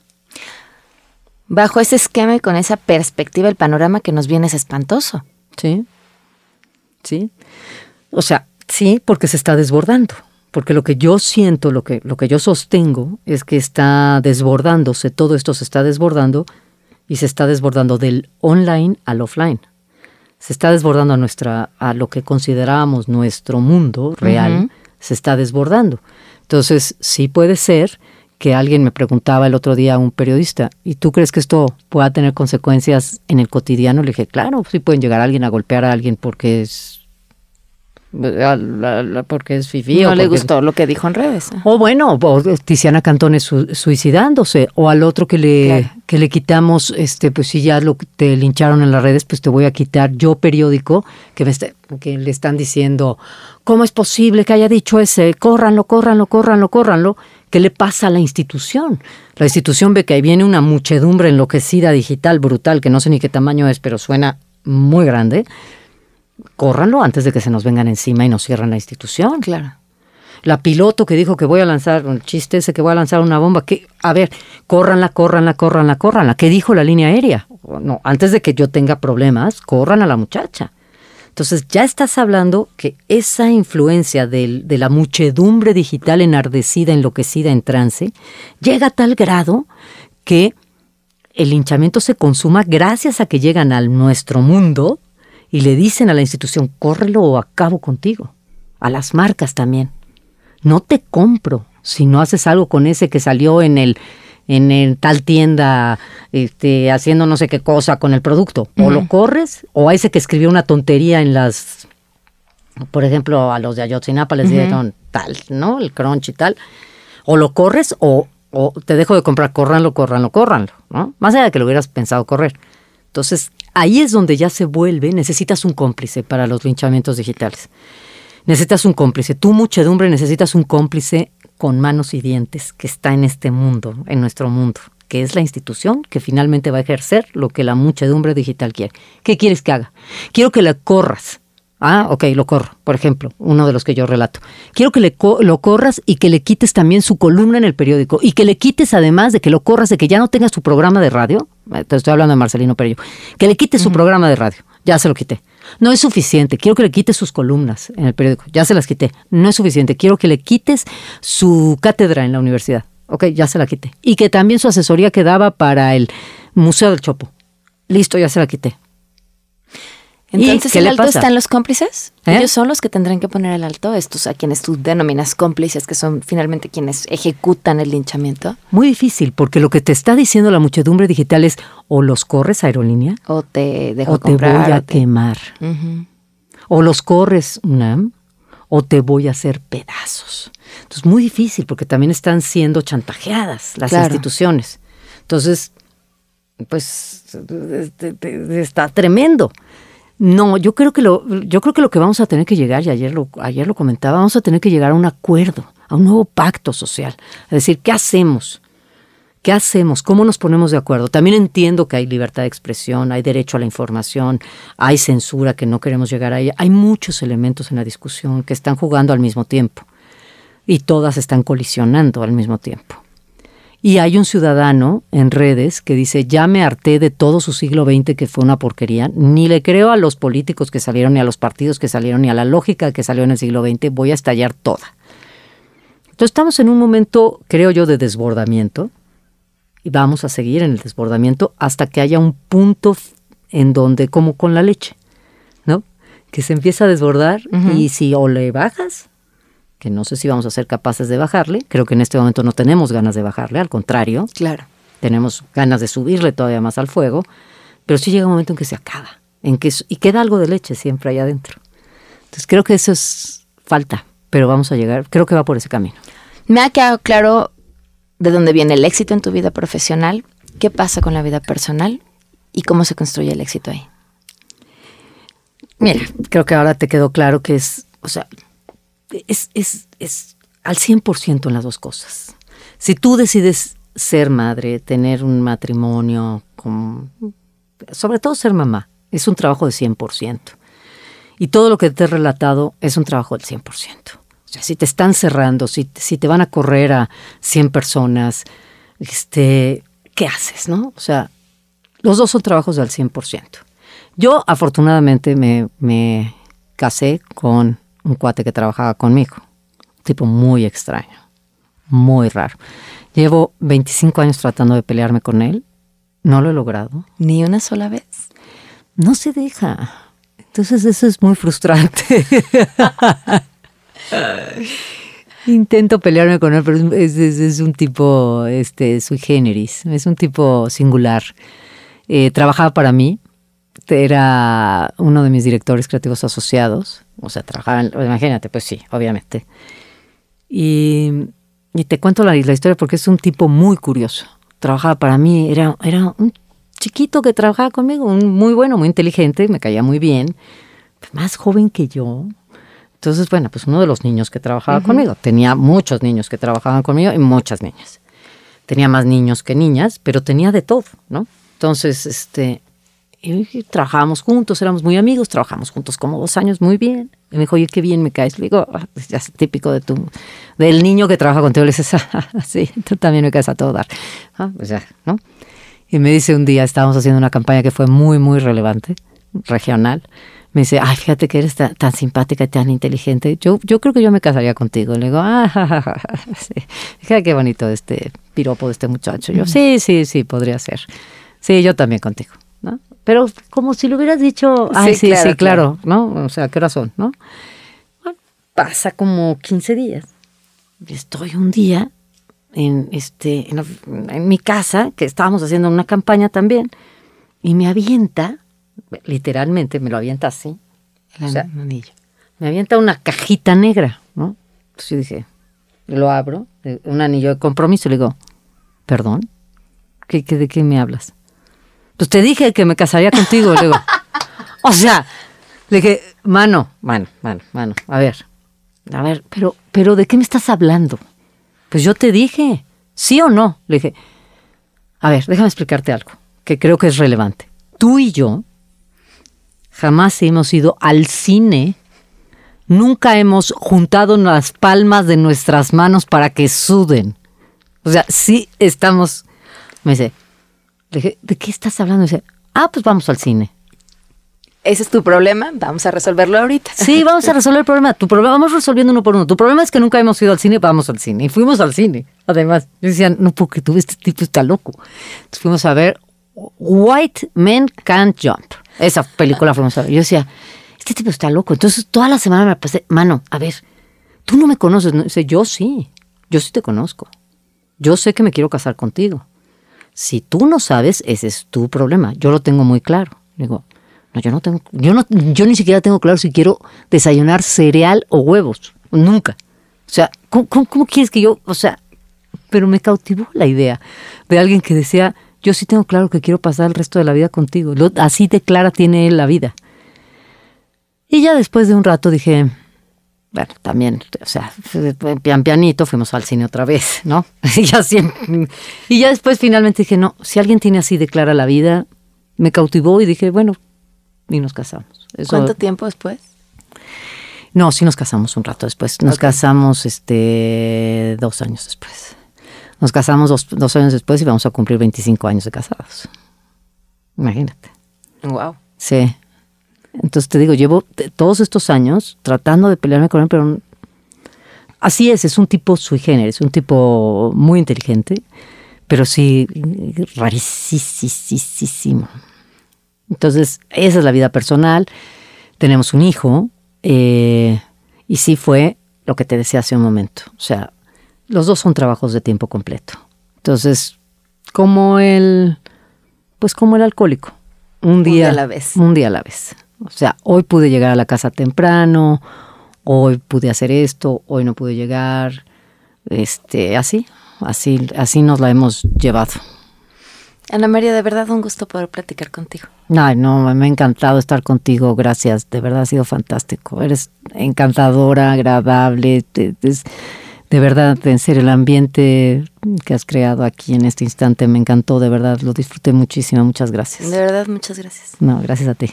Bajo ese esquema y con esa perspectiva, el panorama que nos viene es espantoso. Sí. Sí. O sea, sí, porque se está desbordando porque lo que yo siento, lo que, lo que yo sostengo es que está desbordándose, todo esto se está desbordando y se está desbordando del online al offline. Se está desbordando a, nuestra, a lo que consideramos nuestro mundo real, se está desbordando. Entonces, sí puede ser que alguien me preguntaba el otro día a un periodista, ¿y tú crees que esto pueda tener consecuencias en el cotidiano? Le dije, claro, sí pueden llegar a alguien a golpear a alguien porque es porque es fifi. No le gustó lo que dijo en redes. O bueno, o Tiziana Cantone suicidándose, o al otro que le, que le quitamos, este, pues si ya lo te lincharon en las redes, pues te voy a quitar yo periódico, que, me que le están diciendo, ¿cómo es posible que haya dicho ese? Córranlo, córranlo, córranlo, córranlo. ¿Qué le pasa a la institución? La institución ve que ahí viene una muchedumbre enloquecida digital brutal, que no sé ni qué tamaño es, pero suena muy grande córranlo antes de que se nos vengan encima y nos cierren la institución. Claro. La piloto que dijo que voy a lanzar, un chiste ese que voy a lanzar una bomba, que, a ver, córranla, córranla, córranla, córranla. ¿Qué dijo la línea aérea? No, antes de que yo tenga problemas, corran a la muchacha. Entonces ya estás hablando que esa influencia de la muchedumbre digital enardecida, enloquecida, en trance, llega a tal grado que el linchamiento se consuma gracias a que llegan al nuestro mundo y le dicen a la institución, córrelo o acabo contigo. A las marcas también. No te compro si no haces algo con ese que salió en el en el tal tienda este, haciendo no sé qué cosa con el producto. O lo corres, o a ese que escribió una tontería en las, por ejemplo, a los de Ayotzinapa les dijeron tal, ¿no? El crunch y tal. O lo corres o, o te dejo de comprar, córranlo, córranlo, córranlo, ¿no? Más allá de que lo hubieras pensado correr. Entonces, ahí es donde ya se vuelve, necesitas un cómplice para los linchamientos digitales. Necesitas un cómplice. Tú, muchedumbre, necesitas un cómplice con manos y dientes que está en este mundo, en nuestro mundo, que es la institución que finalmente va a ejercer lo que la muchedumbre digital quiere. ¿Qué quieres que haga? Quiero que la corras Ah, ok, lo corro, por ejemplo, uno de los que yo relato. Quiero que le lo corras y que le quites también su columna en el periódico y que le quites además de que lo corras, de que ya no tenga su programa de radio. Te estoy hablando de Marcelino Perillo. Que le quites su programa de radio. Ya se lo quité. No es suficiente. Quiero que le quites sus columnas en el periódico. Ya se las quité. No es suficiente. Quiero que le quites su cátedra en la universidad. Ok, ya se la quité. Y que también su asesoría que daba para el Museo del Chopo. Listo, ya se la quité. Entonces, qué ¿el alto pasa? están los cómplices? ¿Eh? Ellos son los que tendrán que poner el alto, estos a quienes tú denominas cómplices, que son finalmente quienes ejecutan el linchamiento. Muy difícil, porque lo que te está diciendo la muchedumbre digital es o los corres aerolínea O te dejo o te voy a te- quemar. O los corres, UNAM, o te voy a hacer pedazos. Entonces, muy difícil, porque también están siendo chantajeadas las Claro. instituciones. Entonces, pues este, te- está tremendo. No, yo creo que lo, yo creo que lo que vamos a tener que llegar, y ayer lo, ayer lo comentaba, vamos a tener que llegar a un acuerdo, a un nuevo pacto social. Es decir, ¿qué hacemos? ¿Qué hacemos? ¿Cómo nos ponemos de acuerdo? También entiendo que hay libertad de expresión, hay derecho a la información, hay censura que no queremos llegar a ella. Hay muchos elementos en la discusión que están jugando al mismo tiempo y todas están colisionando al mismo tiempo. Y hay un ciudadano en redes que dice, ya me harté de todo su siglo XX que fue una porquería, ni le creo a los políticos que salieron, ni a los partidos que salieron, ni a la lógica que salió en el siglo XX, voy a estallar toda. Entonces estamos en un momento, creo yo, de desbordamiento y vamos a seguir en el desbordamiento hasta que haya un punto en donde, como con la leche, ¿no? Que se empieza a desbordar y si o le bajas, que no sé si vamos a ser capaces de bajarle, creo que en este momento no tenemos ganas de bajarle, al contrario, Claro. tenemos ganas de subirle todavía más al fuego, pero sí llega un momento en que se acaba, en que y queda algo de leche siempre ahí adentro. Entonces creo que eso es falta, pero vamos a llegar, creo que va por ese camino. Me ha quedado claro de dónde viene el éxito en tu vida profesional, qué pasa con la vida personal y cómo se construye el éxito ahí. Mira, creo que ahora te quedó claro que es, o sea, es, es, es al 100% en las dos cosas. Si tú decides ser madre, tener un matrimonio, con, sobre todo ser mamá, es un trabajo de 100%. Y todo lo que te he relatado es un trabajo del 100%. O sea, si te están cerrando, si, si te van a correr a 100 personas, este, ¿qué haces, no? O sea, los dos son trabajos del 100%. Yo afortunadamente me, me casé con un cuate que trabajaba conmigo, un tipo muy extraño, muy raro. Llevo 25 años tratando de pelearme con él, no lo he logrado, Ni una sola vez. no se deja. Entonces eso es muy frustrante. Intento pelearme con él, pero es, es- es un tipo este, sui generis, es un tipo singular. Eh, trabajaba para mí, era uno de mis directores creativos asociados, o sea, trabajaba, en- imagínate, pues sí, obviamente. Y, y te cuento la, la historia porque es un tipo muy curioso. Trabajaba para mí, era, era un chiquito que trabajaba conmigo, un muy bueno, muy inteligente, me caía muy bien, más joven que yo. Entonces, bueno, pues uno de los niños que trabajaba conmigo. Tenía muchos niños que trabajaban conmigo y muchas niñas. Tenía más niños que niñas, pero tenía de todo, ¿no? Entonces, este, y trabajábamos juntos, éramos muy amigos, trabajamos juntos como dos años, muy bien. Y me dijo, oye, qué bien me caes. Le digo, "Ah, pues ya es típico de tu, del niño que trabaja contigo. Le dices, "Ah, sí, tú también me caes a todo dar. Ah, pues ya, ¿no? Y me dice un día, estábamos haciendo una campaña que fue muy, muy relevante, regional. Me dice, ay, fíjate que eres tan, tan simpática y tan inteligente. Yo, yo creo que yo me casaría contigo. Le digo, ah, ja, ja, ja, sí. Fíjate qué bonito este piropo de este muchacho. Yo, sí, sí, sí, podría ser. Sí, yo también contigo, ¿no? Pero como si le hubieras dicho, ay, Sí, sí, claro, sí, claro, ¿no? O sea, ¿qué razón, no? Bueno, pasa como 15 días. Estoy un día en, este, en, la- en mi casa, que estábamos haciendo una campaña también, y me avienta, literalmente me lo avienta así, El O sea, anillo. me avienta una cajita negra, ¿no? Entonces yo dije, lo abro, eh, un anillo de compromiso, le digo, perdón, ¿Qué, qué, ¿de qué me hablas? Pues te dije que me casaría contigo, le digo. O sea, le dije, mano, mano, mano, mano, a ver, a ver, pero, pero ¿de qué me estás hablando? Pues yo te dije, ¿sí o no? Le dije, a ver, déjame explicarte algo que creo que es relevante. Tú y yo jamás hemos ido al cine, nunca hemos juntado las palmas de nuestras manos para que suden. O sea, sí estamos. Me dice, le dije, ¿de qué estás hablando? Me dice, ah, pues vamos al cine. Ese es tu problema, vamos a resolverlo ahorita. Sí, vamos a resolver el problema. Tu problema, vamos resolviendo uno por uno. Tu problema es que nunca hemos ido al cine, vamos al cine. Y fuimos al cine. Además, yo decía, no, porque tú, este tipo está loco. Entonces fuimos a ver White Men Can't Jump. Esa película fuimos a ver. Yo decía, este tipo está loco. Entonces toda la semana me pasé, mano, a ver, tú no me conoces. ¿no? Dice, yo sí, yo sí te conozco. Yo sé que me quiero casar contigo. Si tú no sabes, ese es tu problema. Yo lo tengo muy claro. Digo, no, yo no tengo, yo no, yo ni siquiera tengo claro si quiero desayunar cereal o huevos. Nunca. O sea, ¿cómo, quieres que yo, o sea, pero me cautivó la idea de alguien que decía, yo sí tengo claro que quiero pasar el resto de la vida contigo. Lo- así de clara tiene él la vida. Y ya después de un rato dije, bueno, también, o sea, pian pianito, fuimos al cine otra vez, ¿no? y, ya siempre- y ya después finalmente dije, no, si alguien tiene así de clara la vida, me cautivó y dije, bueno, y nos casamos. Eso- ¿Cuánto tiempo después? no, sí nos casamos un rato después. Nos casamos este dos años después. Nos casamos dos, dos años después y vamos a cumplir 25 años de casados. Imagínate. Wow. Sí. Entonces te digo, llevo todos estos años tratando de pelearme con él, pero así es, es un tipo sui generis, un tipo muy inteligente, pero sí rarísimo. Entonces, esa es la vida personal. Tenemos un hijo eh, y sí fue lo que te decía hace un momento. O sea, los dos son trabajos de tiempo completo. Entonces, como el, pues como el alcohólico. Un día, día a la vez. Un día a la vez. O sea, hoy pude llegar a la casa temprano, hoy pude hacer esto, hoy no pude llegar. Este, así, así, así nos la hemos llevado. Ana María, de verdad un gusto poder platicar contigo. Ay, no, me ha encantado estar contigo, gracias, de verdad ha sido fantástico. Eres encantadora, agradable, te- de verdad, en serio, el ambiente que has creado aquí en este instante me encantó, de verdad, lo disfruté muchísimo, muchas gracias. De verdad, muchas gracias. No, gracias a ti.